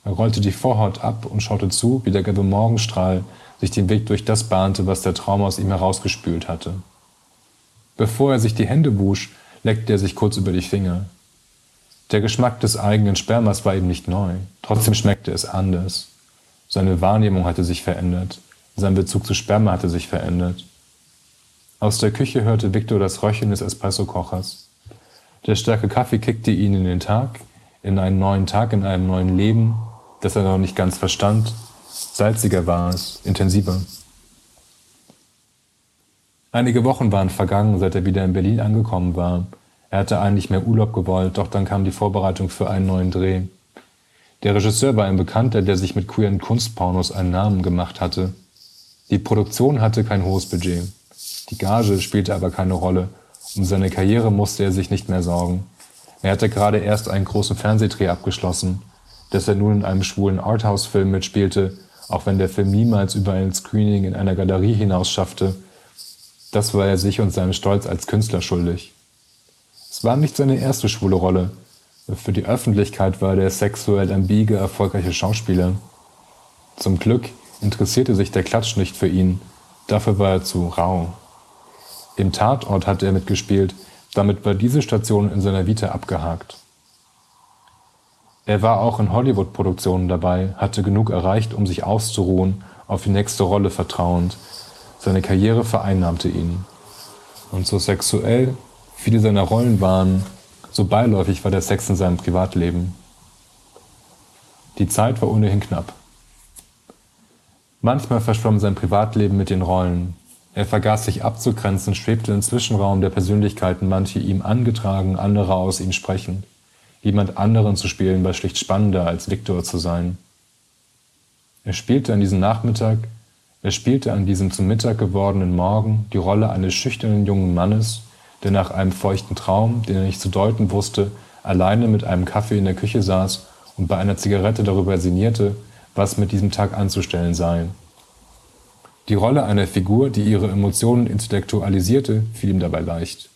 Er rollte die Vorhaut ab und schaute zu, wie der gelbe Morgenstrahl sich den Weg durch das bahnte, was der Traum aus ihm herausgespült hatte. Bevor er sich die Hände wusch, leckte er sich kurz über die Finger. Der Geschmack des eigenen Spermas war ihm nicht neu, trotzdem schmeckte es anders. Seine Wahrnehmung hatte sich verändert, sein Bezug zu Sperma hatte sich verändert. Aus der Küche hörte Victor das Röcheln des Espresso-Kochers. Der starke Kaffee kickte ihn in den Tag, in einen neuen Tag, in einem neuen Leben, das er noch nicht ganz verstand. Salziger war es, intensiver. Einige Wochen waren vergangen, seit er wieder in Berlin angekommen war. Er hatte eigentlich mehr Urlaub gewollt, doch dann kam die Vorbereitung für einen neuen Dreh. Der Regisseur war ein Bekannter, der sich mit queeren Kunstpornos einen Namen gemacht hatte. Die Produktion hatte kein hohes Budget. Die Gage spielte aber keine Rolle um seine Karriere musste er sich nicht mehr sorgen. Er hatte gerade erst einen großen Fernsehdreh abgeschlossen, dass er nun in einem schwulen Arthouse-Film mitspielte, auch wenn der Film niemals über ein Screening in einer Galerie hinaus schaffte. Das war er sich und seinem Stolz als Künstler schuldig. Es war nicht seine erste schwule Rolle. Für die Öffentlichkeit war der sexuell ambige, erfolgreiche Schauspieler. Zum Glück interessierte sich der Klatsch nicht für ihn. Dafür war er zu rau. Im Tatort hatte er mitgespielt, damit war diese Station in seiner Vita abgehakt. Er war auch in Hollywood-Produktionen dabei, hatte genug erreicht, um sich auszuruhen, auf die nächste Rolle vertrauend. Seine Karriere vereinnahmte ihn. Und so sexuell viele seiner Rollen waren, so beiläufig war der Sex in seinem Privatleben. Die Zeit war ohnehin knapp. Manchmal verschwamm sein Privatleben mit den Rollen, er vergaß sich abzugrenzen, schwebte im Zwischenraum der Persönlichkeiten, manche ihm angetragen, andere aus ihm sprechen. Jemand anderen zu spielen war schlicht spannender, als Viktor zu sein. Er spielte an diesem Nachmittag, er spielte an diesem zum Mittag gewordenen Morgen die Rolle eines schüchternen jungen Mannes, der nach einem feuchten Traum, den er nicht zu deuten wusste, alleine mit einem Kaffee in der Küche saß und bei einer Zigarette darüber sinnierte, was mit diesem Tag anzustellen sei. Die Rolle einer Figur, die ihre Emotionen intellektualisierte, fiel ihm dabei leicht.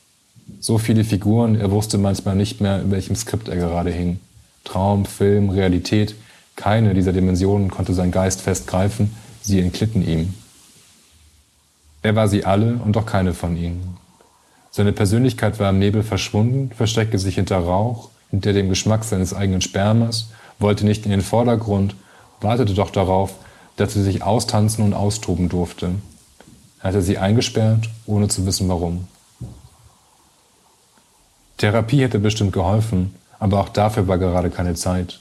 So viele Figuren, er wusste manchmal nicht mehr, in welchem Skript er gerade hing. Traum, Film, Realität, keine dieser Dimensionen konnte sein Geist festgreifen, sie entglitten ihm. Er war sie alle und doch keine von ihnen. Seine Persönlichkeit war im Nebel verschwunden, versteckte sich hinter Rauch, hinter dem Geschmack seines eigenen Spermas, wollte nicht in den Vordergrund, wartete doch darauf, dass sie sich austanzen und austoben durfte. Er hatte sie eingesperrt, ohne zu wissen warum. Therapie hätte bestimmt geholfen, aber auch dafür war gerade keine Zeit.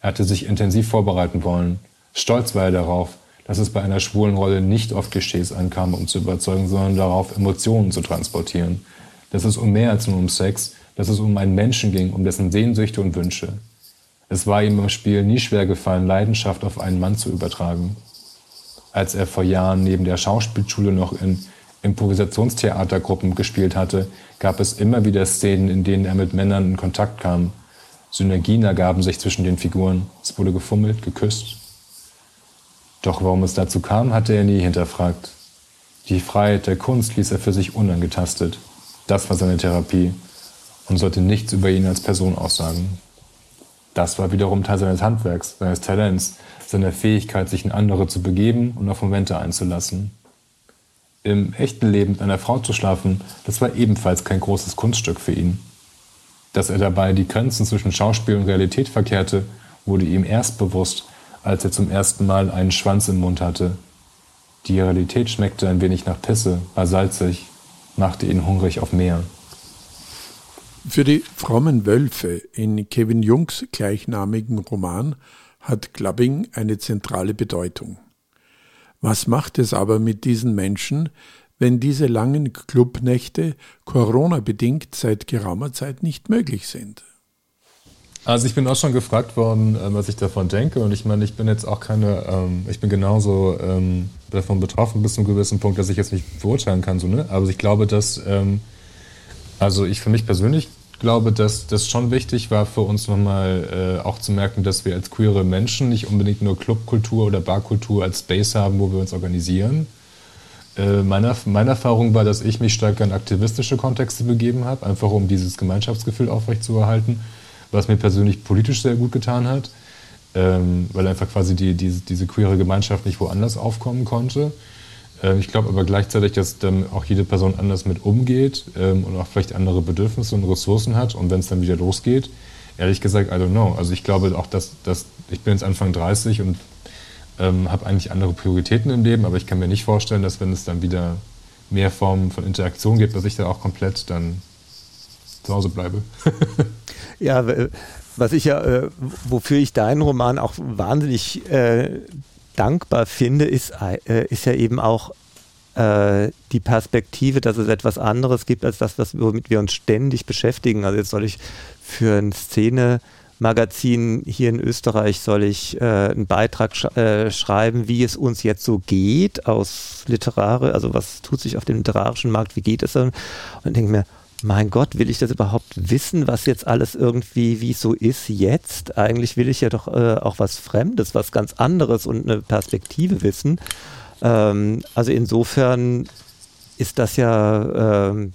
Er hatte sich intensiv vorbereiten wollen. Stolz war er darauf, dass es bei einer schwulen Rolle nicht auf Klischees ankam, um zu überzeugen, sondern darauf, Emotionen zu transportieren. Dass es um mehr als nur um Sex, dass es um einen Menschen ging, um dessen Sehnsüchte und Wünsche. Es war ihm im Spiel nie schwer gefallen, Leidenschaft auf einen Mann zu übertragen. Als er vor Jahren neben der Schauspielschule noch in Improvisationstheatergruppen gespielt hatte, gab es immer wieder Szenen, in denen er mit Männern in Kontakt kam. Synergien ergaben sich zwischen den Figuren. Es wurde gefummelt, geküsst. Doch warum es dazu kam, hatte er nie hinterfragt. Die Freiheit der Kunst ließ er für sich unangetastet. Das war seine Therapie und sollte nichts über ihn als Person aussagen. Das war wiederum Teil seines Handwerks, seines Talents, seiner Fähigkeit, sich in andere zu begeben und auf Momente einzulassen. Im echten Leben mit einer Frau zu schlafen, das war ebenfalls kein großes Kunststück für ihn. Dass er dabei die Grenzen zwischen Schauspiel und Realität verkehrte, wurde ihm erst bewusst, als er zum ersten Mal einen Schwanz im Mund hatte. Die Realität schmeckte ein wenig nach Pisse, war salzig, machte ihn hungrig auf mehr. Für die frommen Wölfe in Kevin Jungs gleichnamigen Roman hat Clubbing eine zentrale Bedeutung. Was macht es aber mit diesen Menschen, wenn diese langen Clubnächte Corona-bedingt seit geraumer Zeit nicht möglich sind? Also ich bin auch schon gefragt worden, äh, was ich davon denke. Und ich meine, ich bin jetzt auch keine, ähm, ich bin genauso ähm, davon betroffen bis zu einem gewissen Punkt, dass ich jetzt nicht beurteilen kann. So, ne? Aber ich glaube, dass, ähm, also ich für mich persönlich glaube, dass das schon wichtig war für uns nochmal äh, auch zu merken, dass wir als queere Menschen nicht unbedingt nur Clubkultur oder Barkultur als Space haben, wo wir uns organisieren. Äh, meine, meine Erfahrung war, dass ich mich stärker in aktivistische Kontexte begeben habe, einfach um dieses Gemeinschaftsgefühl aufrechtzuerhalten, was mir persönlich politisch sehr gut getan hat, ähm, weil einfach quasi die, die, diese queere Gemeinschaft nicht woanders aufkommen konnte. Ähm, ich glaube aber gleichzeitig, dass dann auch jede Person anders mit umgeht ähm, und auch vielleicht andere Bedürfnisse und Ressourcen hat. Und wenn es dann wieder losgeht, ehrlich gesagt, I don't know. Also ich glaube auch, dass, dass ich bin jetzt Anfang 30 und ähm, habe eigentlich andere Prioritäten im Leben, aber ich kann mir nicht vorstellen, dass wenn es dann wieder mehr Formen von Interaktion gibt, dass ich da auch komplett dann zu Hause bleibe. ja, was ich ja, äh, wofür ich deinen Roman auch wahnsinnig äh, dankbar finde, ist, äh, ist ja eben auch äh, die Perspektive, dass es etwas anderes gibt als das, was, womit wir uns ständig beschäftigen. Also jetzt soll ich für ein Szene-Magazin hier in Österreich soll ich äh, einen Beitrag sch äh, schreiben, wie es uns jetzt so geht aus Literare, also was tut sich auf dem literarischen Markt, wie geht es dann? Und denke mir, mein Gott, will ich das überhaupt wissen, was jetzt alles irgendwie, wie es so ist jetzt? Eigentlich will ich ja doch äh, auch was Fremdes, was ganz anderes und eine Perspektive wissen. Ähm, also insofern ist das ja ähm,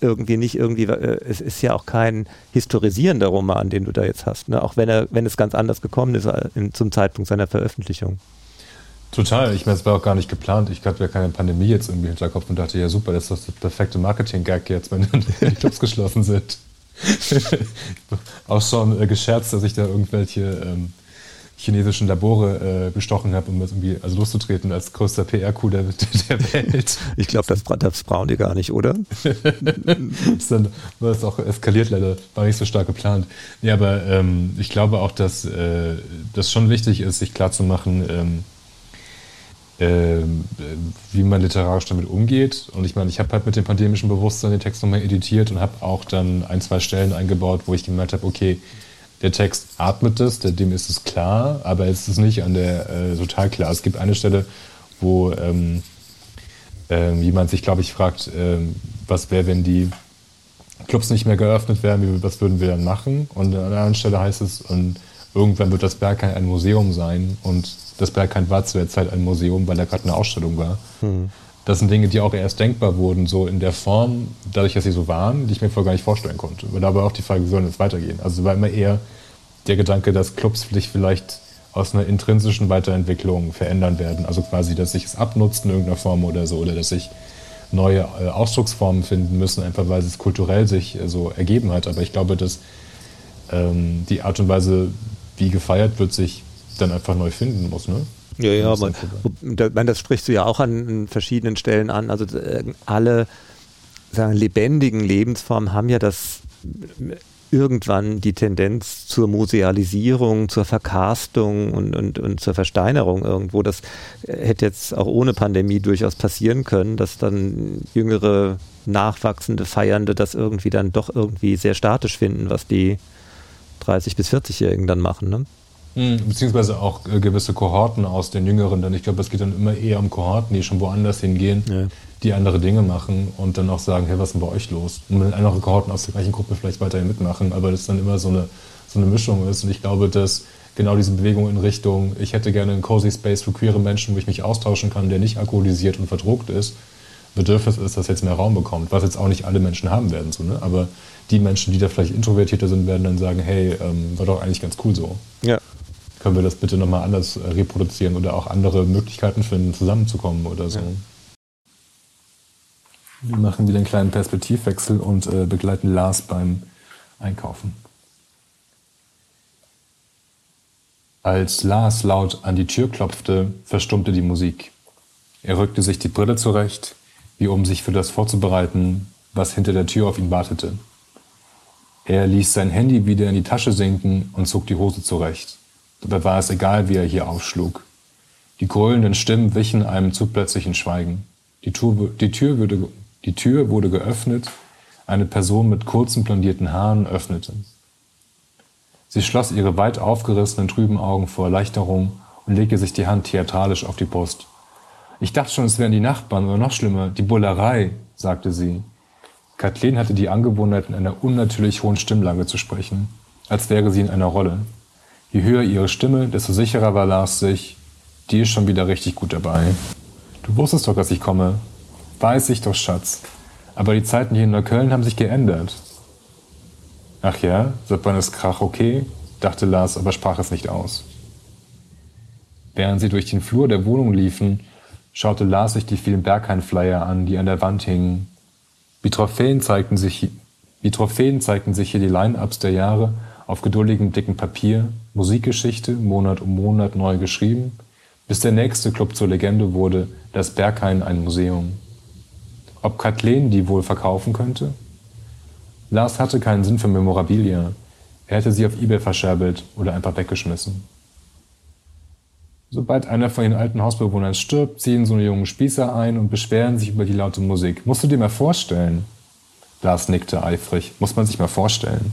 irgendwie nicht irgendwie, äh, es ist ja auch kein historisierender Roman, den du da jetzt hast, ne? auch wenn er, wenn es ganz anders gekommen ist äh, zum Zeitpunkt seiner Veröffentlichung. Total. Ich meine, es war auch gar nicht geplant. Ich hatte ja keine Pandemie jetzt irgendwie im Hinterkopf und dachte, ja super, das ist das perfekte Marketing-Gag jetzt, wenn die Clubs geschlossen sind. auch schon äh, gescherzt, dass ich da irgendwelche ähm, chinesischen Labore äh, bestochen habe, um das irgendwie also loszutreten als größter PR-Coup der, der, Welt. Ich glaube, das, das brauchen die gar nicht, oder? ist dann war das auch eskaliert leider, war nicht so stark geplant. Ja, aber ähm, ich glaube auch, dass äh, das schon wichtig ist, sich klarzumachen, ähm, wie man literarisch damit umgeht. Und ich meine, ich habe halt mit dem pandemischen Bewusstsein den Text nochmal editiert und habe auch dann ein, zwei Stellen eingebaut, wo ich gemerkt habe, okay, der Text atmet es, dem ist es klar, aber es ist nicht an der äh, total klar. Es gibt eine Stelle, wo ähm, äh, jemand sich, glaube ich, fragt, äh, was wäre, wenn die Clubs nicht mehr geöffnet wären, was würden wir dann machen? Und an einer anderen Stelle heißt es, und irgendwann wird das Berg ein Museum sein und das Bergheim war zu der Zeit ein Museum, weil da gerade eine Ausstellung war. Mhm. Das sind Dinge, die auch erst denkbar wurden, so in der Form, dadurch, dass sie so waren, die ich mir vorher gar nicht vorstellen konnte. Und dabei auch die Frage, wie soll das weitergehen? Also war immer eher der Gedanke, dass Clubs sich vielleicht aus einer intrinsischen Weiterentwicklung verändern werden. Also quasi, dass sich es abnutzt in irgendeiner Form oder so, oder dass sich neue äh, Ausdrucksformen finden müssen, einfach weil es kulturell sich äh, so ergeben hat. Aber ich glaube, dass ähm, die Art und Weise, wie gefeiert wird, sich dann einfach neu finden muss, ne? Ja, ja, aber das, das sprichst du ja auch an verschiedenen Stellen an. Also äh, alle sagen, lebendigen Lebensformen haben ja das irgendwann die Tendenz zur Musealisierung, zur Verkarstung und, und, und zur Versteinerung irgendwo. Das hätte jetzt auch ohne Pandemie durchaus passieren können, dass dann jüngere, nachwachsende Feiernde das irgendwie dann doch irgendwie sehr statisch finden, was die 30- bis 40-Jährigen dann machen. Ne? Hm, beziehungsweise auch äh, gewisse Kohorten aus den Jüngeren. Denn ich glaube, es geht dann immer eher um Kohorten, die schon woanders hingehen, ja. die andere Dinge machen und dann auch sagen, hey, was ist denn bei euch los? Und wenn andere Kohorten aus der gleichen Gruppe vielleicht weiterhin mitmachen, aber das dann immer so eine, so eine Mischung ist. Und ich glaube, dass genau diese Bewegung in Richtung, ich hätte gerne einen cozy Space für queere Menschen, wo ich mich austauschen kann, der nicht alkoholisiert und verdruckt ist, Bedürfnis ist, dass jetzt mehr Raum bekommt, was jetzt auch nicht alle Menschen haben werden. So, ne? Aber die Menschen, die da vielleicht introvertierter sind, werden dann sagen, hey, ähm, war doch eigentlich ganz cool so. Ja können wir das bitte nochmal anders äh, reproduzieren oder auch andere Möglichkeiten finden, zusammenzukommen oder so. Ja. Wir machen wieder einen kleinen Perspektivwechsel und äh, begleiten Lars beim Einkaufen. Als Lars laut an die Tür klopfte, verstummte die Musik. Er rückte sich die Brille zurecht, wie um sich für das vorzubereiten, was hinter der Tür auf ihn wartete. Er ließ sein Handy wieder in die Tasche sinken und zog die Hose zurecht. Dabei war es egal, wie er hier aufschlug. Die gröhlenden Stimmen wichen einem zu plötzlichen Schweigen. Die Tür, die, Tür wurde, die Tür wurde geöffnet, eine Person mit kurzen blondierten Haaren öffnete. Sie schloss ihre weit aufgerissenen trüben Augen vor Erleichterung und legte sich die Hand theatralisch auf die Brust. Ich dachte schon, es wären die Nachbarn oder noch schlimmer, die Bullerei, sagte sie. Kathleen hatte die Angewohnheit, in einer unnatürlich hohen Stimmlage zu sprechen, als wäre sie in einer Rolle. Je höher ihre Stimme, desto sicherer war Lars sich, die ist schon wieder richtig gut dabei. Du wusstest doch, dass ich komme. Weiß ich doch, Schatz. Aber die Zeiten hier in Neukölln haben sich geändert. Ach ja, seit wann ist Krach okay? dachte Lars, aber sprach es nicht aus. Während sie durch den Flur der Wohnung liefen, schaute Lars sich die vielen Berghain-Flyer an, die an der Wand hingen. Wie Trophäen zeigten sich, wie Trophäen zeigten sich hier die Line-Ups der Jahre auf geduldigem dicken Papier, Musikgeschichte, Monat um Monat neu geschrieben, bis der nächste Club zur Legende wurde, das Berghain ein Museum. Ob Kathleen die wohl verkaufen könnte? Lars hatte keinen Sinn für Memorabilia. Er hätte sie auf Ebay verscherbelt oder einfach weggeschmissen. Sobald einer von den alten Hausbewohnern stirbt, ziehen so eine jungen Spießer ein und beschweren sich über die laute Musik. Musst du dir mal vorstellen? Lars nickte eifrig. Muss man sich mal vorstellen.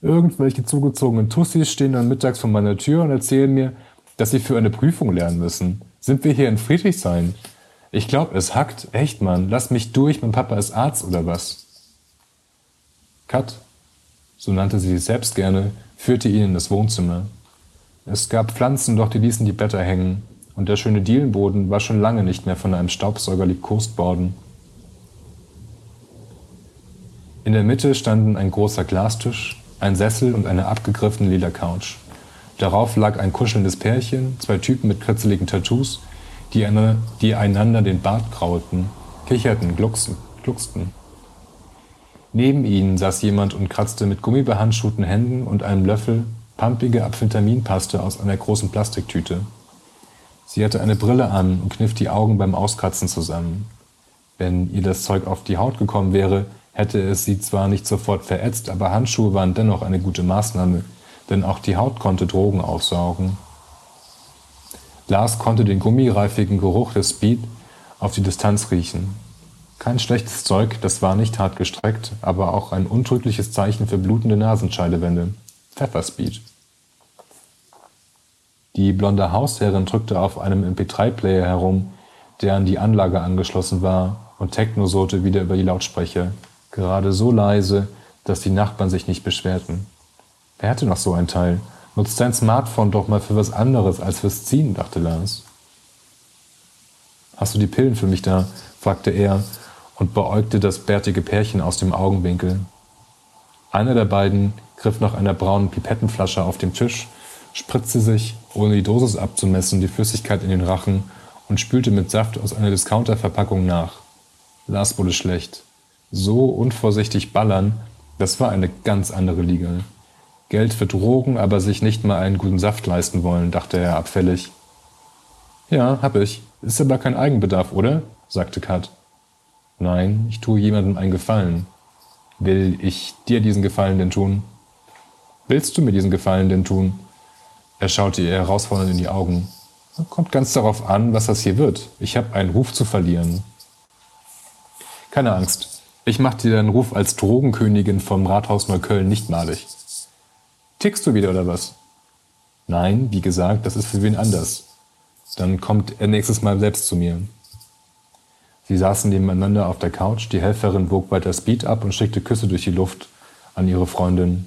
Irgendwelche zugezogenen Tussis stehen dann mittags vor meiner Tür und erzählen mir, dass sie für eine Prüfung lernen müssen. Sind wir hier in Friedrichshain? Ich glaube, es hackt. Echt, Mann. Lass mich durch. Mein Papa ist Arzt oder was? Kat, so nannte sie sich selbst gerne, führte ihn in das Wohnzimmer. Es gab Pflanzen, doch die ließen die Blätter hängen, und der schöne Dielenboden war schon lange nicht mehr von einem Staubsauger liebkost worden. In der Mitte standen ein großer Glastisch, ein Sessel und eine abgegriffene Ledercouch. Darauf lag ein kuschelndes Pärchen, zwei Typen mit kritzeligen Tattoos, die, eine, die einander den Bart kraulten, kicherten, glucksten, glucksten. Neben ihnen saß jemand und kratzte mit gummibehandschuhten Händen und einem Löffel pumpige Apfetaminpaste aus einer großen Plastiktüte. Sie hatte eine Brille an und kniff die Augen beim Auskratzen zusammen. Wenn ihr das Zeug auf die Haut gekommen wäre, hätte es sie zwar nicht sofort verätzt, aber Handschuhe waren dennoch eine gute Maßnahme, denn auch die Haut konnte Drogen aufsaugen. Lars konnte den gummireifigen Geruch des Speed auf die Distanz riechen. Kein schlechtes Zeug, das war nicht hart gestreckt, aber auch ein untrügliches Zeichen für blutende Nasenscheidewände. Pfefferspeed. Die blonde Hausherrin drückte auf einem MP3-Player herum, der an die Anlage angeschlossen war, und Techno surrte wieder über die Lautsprecher, gerade so leise, dass die Nachbarn sich nicht beschwerten. Wer hatte noch so ein Teil? Nutzt dein Smartphone doch mal für was anderes als fürs Ziehen, dachte Lars. Hast du die Pillen für mich da? fragte er und beäugte das bärtige Pärchen aus dem Augenwinkel. Einer der beiden griff nach einer braunen Pipettenflasche auf dem Tisch, spritzte sich, ohne die Dosis abzumessen, die Flüssigkeit in den Rachen und spülte mit Saft aus einer Discounter-Verpackung nach. Lars wurde schlecht. So unvorsichtig ballern, das war eine ganz andere Liga. Geld für Drogen, aber sich nicht mal einen guten Saft leisten wollen, dachte er abfällig. Ja, hab ich. Ist aber kein Eigenbedarf, oder? sagte Kat. Nein, ich tue jemandem einen Gefallen. Will ich dir diesen Gefallen denn tun? Willst du mir diesen Gefallen denn tun? Er schaute ihr herausfordernd in die Augen. Kommt ganz darauf an, was das hier wird. Ich habe einen Ruf zu verlieren. Keine Angst. Ich mache dir deinen Ruf als Drogenkönigin vom Rathaus Neukölln nicht malig. Tickst du wieder oder was? Nein, wie gesagt, das ist für wen anders. Dann kommt er nächstes Mal selbst zu mir. Sie saßen nebeneinander auf der Couch, die Helferin wog weiter Speed ab und schickte Küsse durch die Luft an ihre Freundin.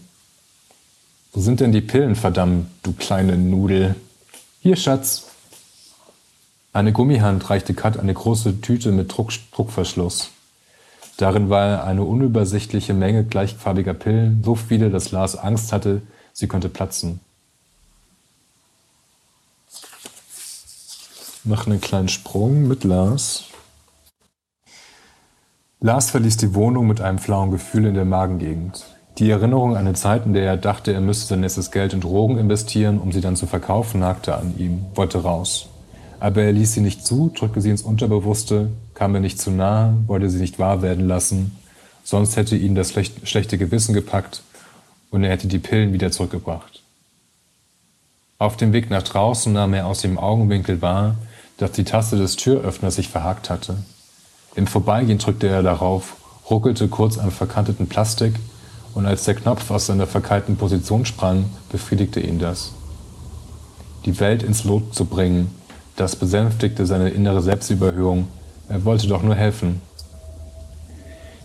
Wo sind denn die Pillen, verdammt, du kleine Nudel? Hier, Schatz. Eine Gummihand reichte Kat eine große Tüte mit Druck, Druckverschluss. Darin war eine unübersichtliche Menge gleichfarbiger Pillen, so viele, dass Lars Angst hatte, sie könnte platzen. Mach einen kleinen Sprung mit Lars. Lars verließ die Wohnung mit einem flauen Gefühl in der Magengegend. Die Erinnerung an eine Zeit, in der er dachte, er müsste sein nächstes Geld in Drogen investieren, um sie dann zu verkaufen, nagte an ihm, wollte raus. Aber er ließ sie nicht zu, drückte sie ins Unterbewusste, kam ihr nicht zu nahe, wollte sie nicht wahr werden lassen, sonst hätte ihn das schlechte Gewissen gepackt und er hätte die Pillen wieder zurückgebracht. Auf dem Weg nach draußen nahm er aus dem Augenwinkel wahr, dass die Taste des Türöffners sich verhakt hatte. Im Vorbeigehen drückte er darauf, ruckelte kurz am verkanteten Plastik und als der Knopf aus seiner verkeilten Position sprang, befriedigte ihn das. Die Welt ins Lot zu bringen, das besänftigte seine innere Selbstüberhöhung. Er wollte doch nur helfen.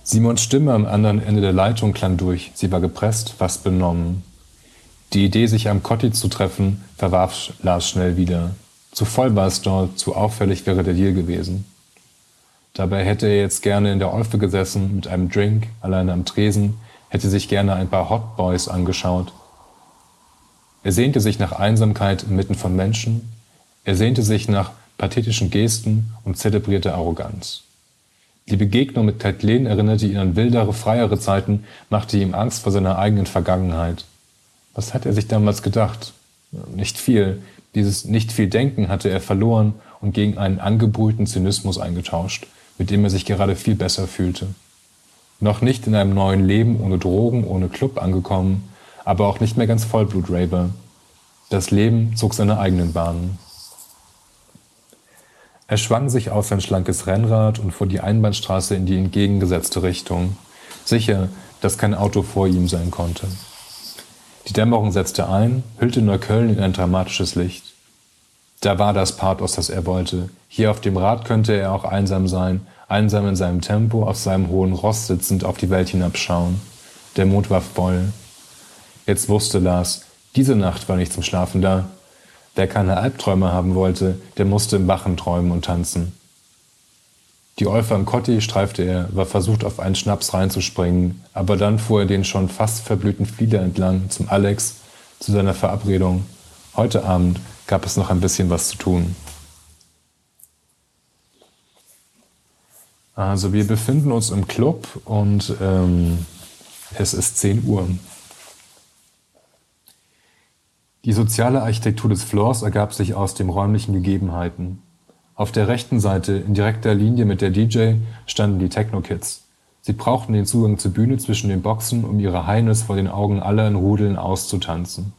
Simons Stimme am anderen Ende der Leitung klang durch. Sie war gepresst, fast benommen. Die Idee, sich am Kotti zu treffen, verwarf Lars schnell wieder. Zu voll war es dort, zu auffällig wäre der Deal gewesen. Dabei hätte er jetzt gerne in der Olfe gesessen, mit einem Drink, alleine am Tresen, hätte sich gerne ein paar Hot Boys angeschaut. Er sehnte sich nach Einsamkeit inmitten von Menschen, er sehnte sich nach pathetischen Gesten und zelebrierte Arroganz. Die Begegnung mit Kathleen erinnerte ihn an wildere, freiere Zeiten, machte ihm Angst vor seiner eigenen Vergangenheit. Was hat er sich damals gedacht? Nicht viel. Dieses nicht viel Denken hatte er verloren und gegen einen angebrühten Zynismus eingetauscht, mit dem er sich gerade viel besser fühlte. Noch nicht in einem neuen Leben ohne Drogen, ohne Club angekommen, aber auch nicht mehr ganz Vollblut-Raver. Das Leben zog seine eigenen Bahnen. Er schwang sich auf sein schlankes Rennrad und fuhr die Einbahnstraße in die entgegengesetzte Richtung, sicher, dass kein Auto vor ihm sein konnte. Die Dämmerung setzte ein, hüllte Neukölln in ein dramatisches Licht. Da war das Pathos, das er wollte. Hier auf dem Rad könnte er auch einsam sein, einsam in seinem Tempo, auf seinem hohen Ross sitzend auf die Welt hinabschauen. Der Mond war voll. Jetzt wusste Lars, diese Nacht war nicht zum Schlafen da. Wer keine Albträume haben wollte, der musste im Wachen träumen und tanzen. Die Olfe am Kotti streifte er, war versucht, auf einen Schnaps reinzuspringen, aber dann fuhr er den schon fast verblühten Flieder entlang zum Alex, zu seiner Verabredung. Heute Abend gab es noch ein bisschen was zu tun. Also wir befinden uns im Club und ähm, es ist 10 Uhr. Die soziale Architektur des Floors ergab sich aus den räumlichen Gegebenheiten. Auf der rechten Seite, in direkter Linie mit der DJ, standen die Techno-Kids. Sie brauchten den Zugang zur Bühne zwischen den Boxen, um ihre Highness vor den Augen aller in Rudeln auszutanzen.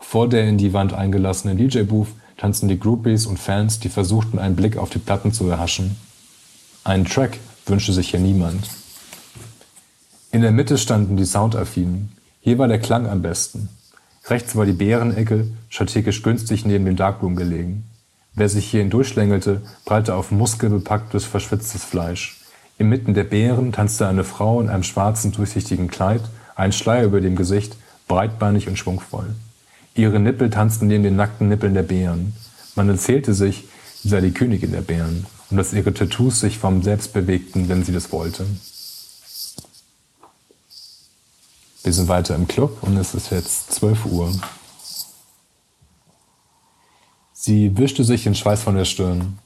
Vor der in die Wand eingelassenen DJ-Booth tanzten die Groupies und Fans, die versuchten, einen Blick auf die Platten zu erhaschen. Einen Track wünschte sich hier niemand. In der Mitte standen die Soundaffinen. Hier war der Klang am besten. Rechts war die Bärenecke, strategisch günstig neben dem Darkroom gelegen. Wer sich hierhin durchschlängelte, prallte auf muskelbepacktes, verschwitztes Fleisch. Inmitten der Bären tanzte eine Frau in einem schwarzen, durchsichtigen Kleid, ein Schleier über dem Gesicht, breitbeinig und schwungvoll. Ihre Nippel tanzten neben den nackten Nippeln der Bären. Man erzählte sich, sie sei die Königin der Bären und dass ihre Tattoos sich vom Selbst bewegten, wenn sie das wollte. Wir sind weiter im Club und es ist jetzt 12 Uhr. Sie wischte sich den Schweiß von der Stirn.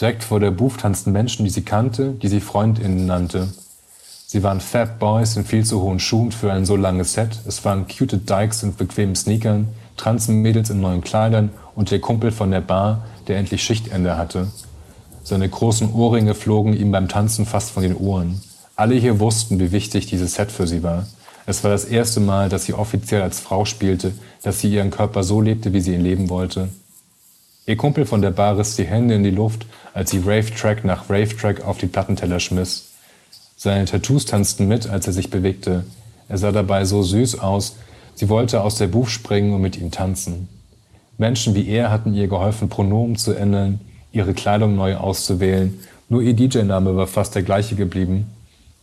Direkt vor der Booth tanzten Menschen, die sie kannte, die sie Freundinnen nannte. Sie waren Fat Boys in viel zu hohen Schuhen für ein so langes Set. Es waren cute Dykes in bequemen Sneakern, Transenmädels in neuen Kleidern und der Kumpel von der Bar, der endlich Schichtende hatte. Seine großen Ohrringe flogen ihm beim Tanzen fast von den Ohren. Alle hier wussten, wie wichtig dieses Set für sie war. Es war das erste Mal, dass sie offiziell als Frau spielte, dass sie ihren Körper so lebte, wie sie ihn leben wollte. Ihr Kumpel von der Bar riss die Hände in die Luft, als sie Rave-Track nach Rave-Track auf die Plattenteller schmiss. Seine Tattoos tanzten mit, als er sich bewegte. Er sah dabei so süß aus, sie wollte aus der Buch springen und mit ihm tanzen. Menschen wie er hatten ihr geholfen, Pronomen zu ändern, ihre Kleidung neu auszuwählen. Nur ihr DJ-Name war fast der gleiche geblieben.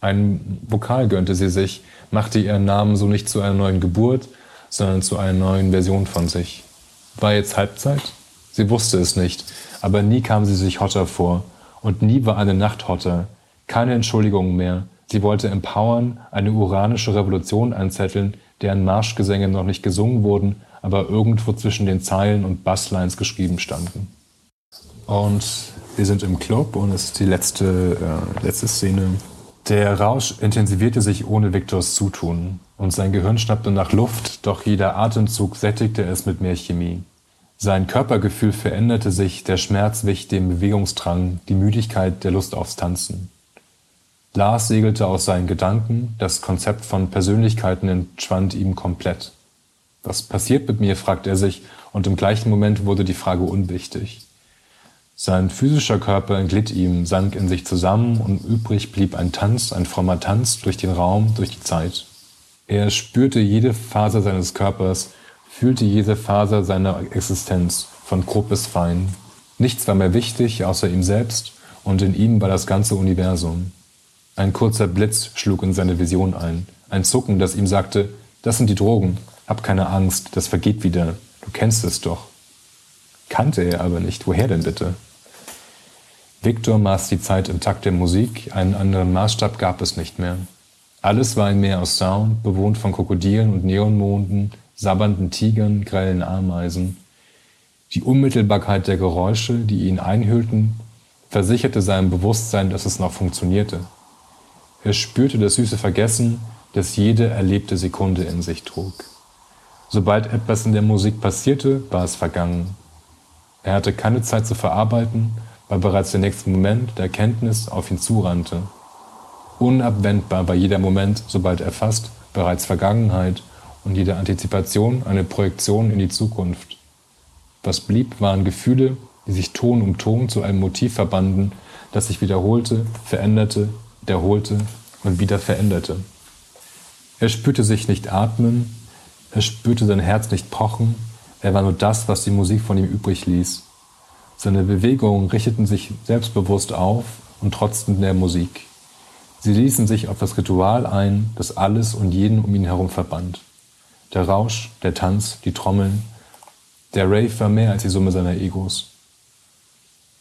Ein Vokal gönnte sie sich, machte ihren Namen so nicht zu einer neuen Geburt, sondern zu einer neuen Version von sich. War jetzt Halbzeit? Sie wusste es nicht, aber nie kam sie sich hotter vor. Und nie war eine Nacht hotter. Keine Entschuldigungen mehr. Sie wollte empowern, eine uranische Revolution anzetteln, deren Marschgesänge noch nicht gesungen wurden, aber irgendwo zwischen den Zeilen und Basslines geschrieben standen. Und wir sind im Club und es ist die letzte, äh, letzte Szene. Der Rausch intensivierte sich ohne Viktors Zutun und sein Gehirn schnappte nach Luft, doch jeder Atemzug sättigte es mit mehr Chemie. Sein Körpergefühl veränderte sich, der Schmerz wich dem Bewegungsdrang, die Müdigkeit der Lust aufs Tanzen. Lars segelte aus seinen Gedanken, das Konzept von Persönlichkeiten entschwand ihm komplett. Was passiert mit mir, fragte er sich, und im gleichen Moment wurde die Frage unwichtig. Sein physischer Körper entglitt ihm, sank in sich zusammen und übrig blieb ein Tanz, ein frommer Tanz durch den Raum, durch die Zeit. Er spürte jede Faser seines Körpers, fühlte jede Faser seiner Existenz, von grob bis fein. Nichts war mehr wichtig außer ihm selbst und in ihm war das ganze Universum. Ein kurzer Blitz schlug in seine Vision ein, ein Zucken, das ihm sagte, das sind die Drogen, hab keine Angst, das vergeht wieder, du kennst es doch. Kannte er aber nicht, woher denn bitte? Victor maß die Zeit im Takt der Musik, einen anderen Maßstab gab es nicht mehr. Alles war ein Meer aus Sound, bewohnt von Krokodilen und Neonmonden, sabbernden Tigern, grellen Ameisen. Die Unmittelbarkeit der Geräusche, die ihn einhüllten, versicherte seinem Bewusstsein, dass es noch funktionierte. Er spürte das süße Vergessen, das jede erlebte Sekunde in sich trug. Sobald etwas in der Musik passierte, war es vergangen. Er hatte keine Zeit zu verarbeiten, weil bereits der nächste Moment der Erkenntnis auf ihn zurannte. Unabwendbar war jeder Moment, sobald erfasst, bereits Vergangenheit und jede Antizipation eine Projektion in die Zukunft. Was blieb, waren Gefühle, die sich Ton um Ton zu einem Motiv verbanden, das sich wiederholte, veränderte, wiederholte und wieder veränderte. Er spürte sich nicht atmen, er spürte sein Herz nicht pochen, er war nur das, was die Musik von ihm übrig ließ. Seine Bewegungen richteten sich selbstbewusst auf und trotzten der Musik. Sie ließen sich auf das Ritual ein, das alles und jeden um ihn herum verband. Der Rausch, der Tanz, die Trommeln. Der Rave war mehr als die Summe seiner Egos.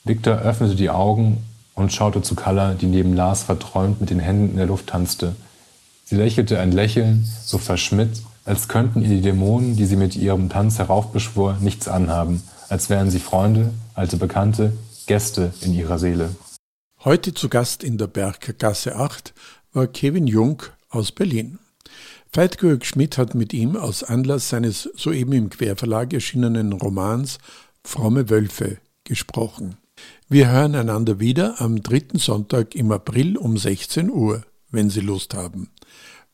Victor öffnete die Augen und schaute zu Kalla, die neben Lars verträumt mit den Händen in der Luft tanzte. Sie lächelte ein Lächeln, so verschmidt, als könnten ihr die Dämonen, die sie mit ihrem Tanz heraufbeschwor, nichts anhaben, als wären sie Freunde, alte Bekannte, Gäste in ihrer Seele. Heute zu Gast in der Berggasse 8 war Kevin Jung aus Berlin. Veit-Georg Schmidt hat mit ihm aus Anlass seines soeben im Querverlag erschienenen Romans Fromme Wölfe gesprochen. Wir hören einander wieder am dritten Sonntag im April um 16 Uhr, wenn Sie Lust haben.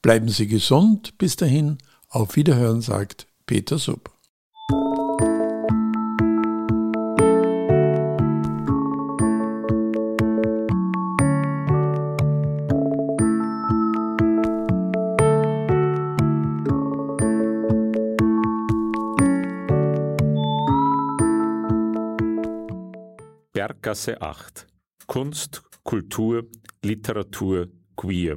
Bleiben Sie gesund, bis dahin, auf Wiederhören sagt Peter Sub. Berggasse 8 Kunst, Kultur, Literatur, Queer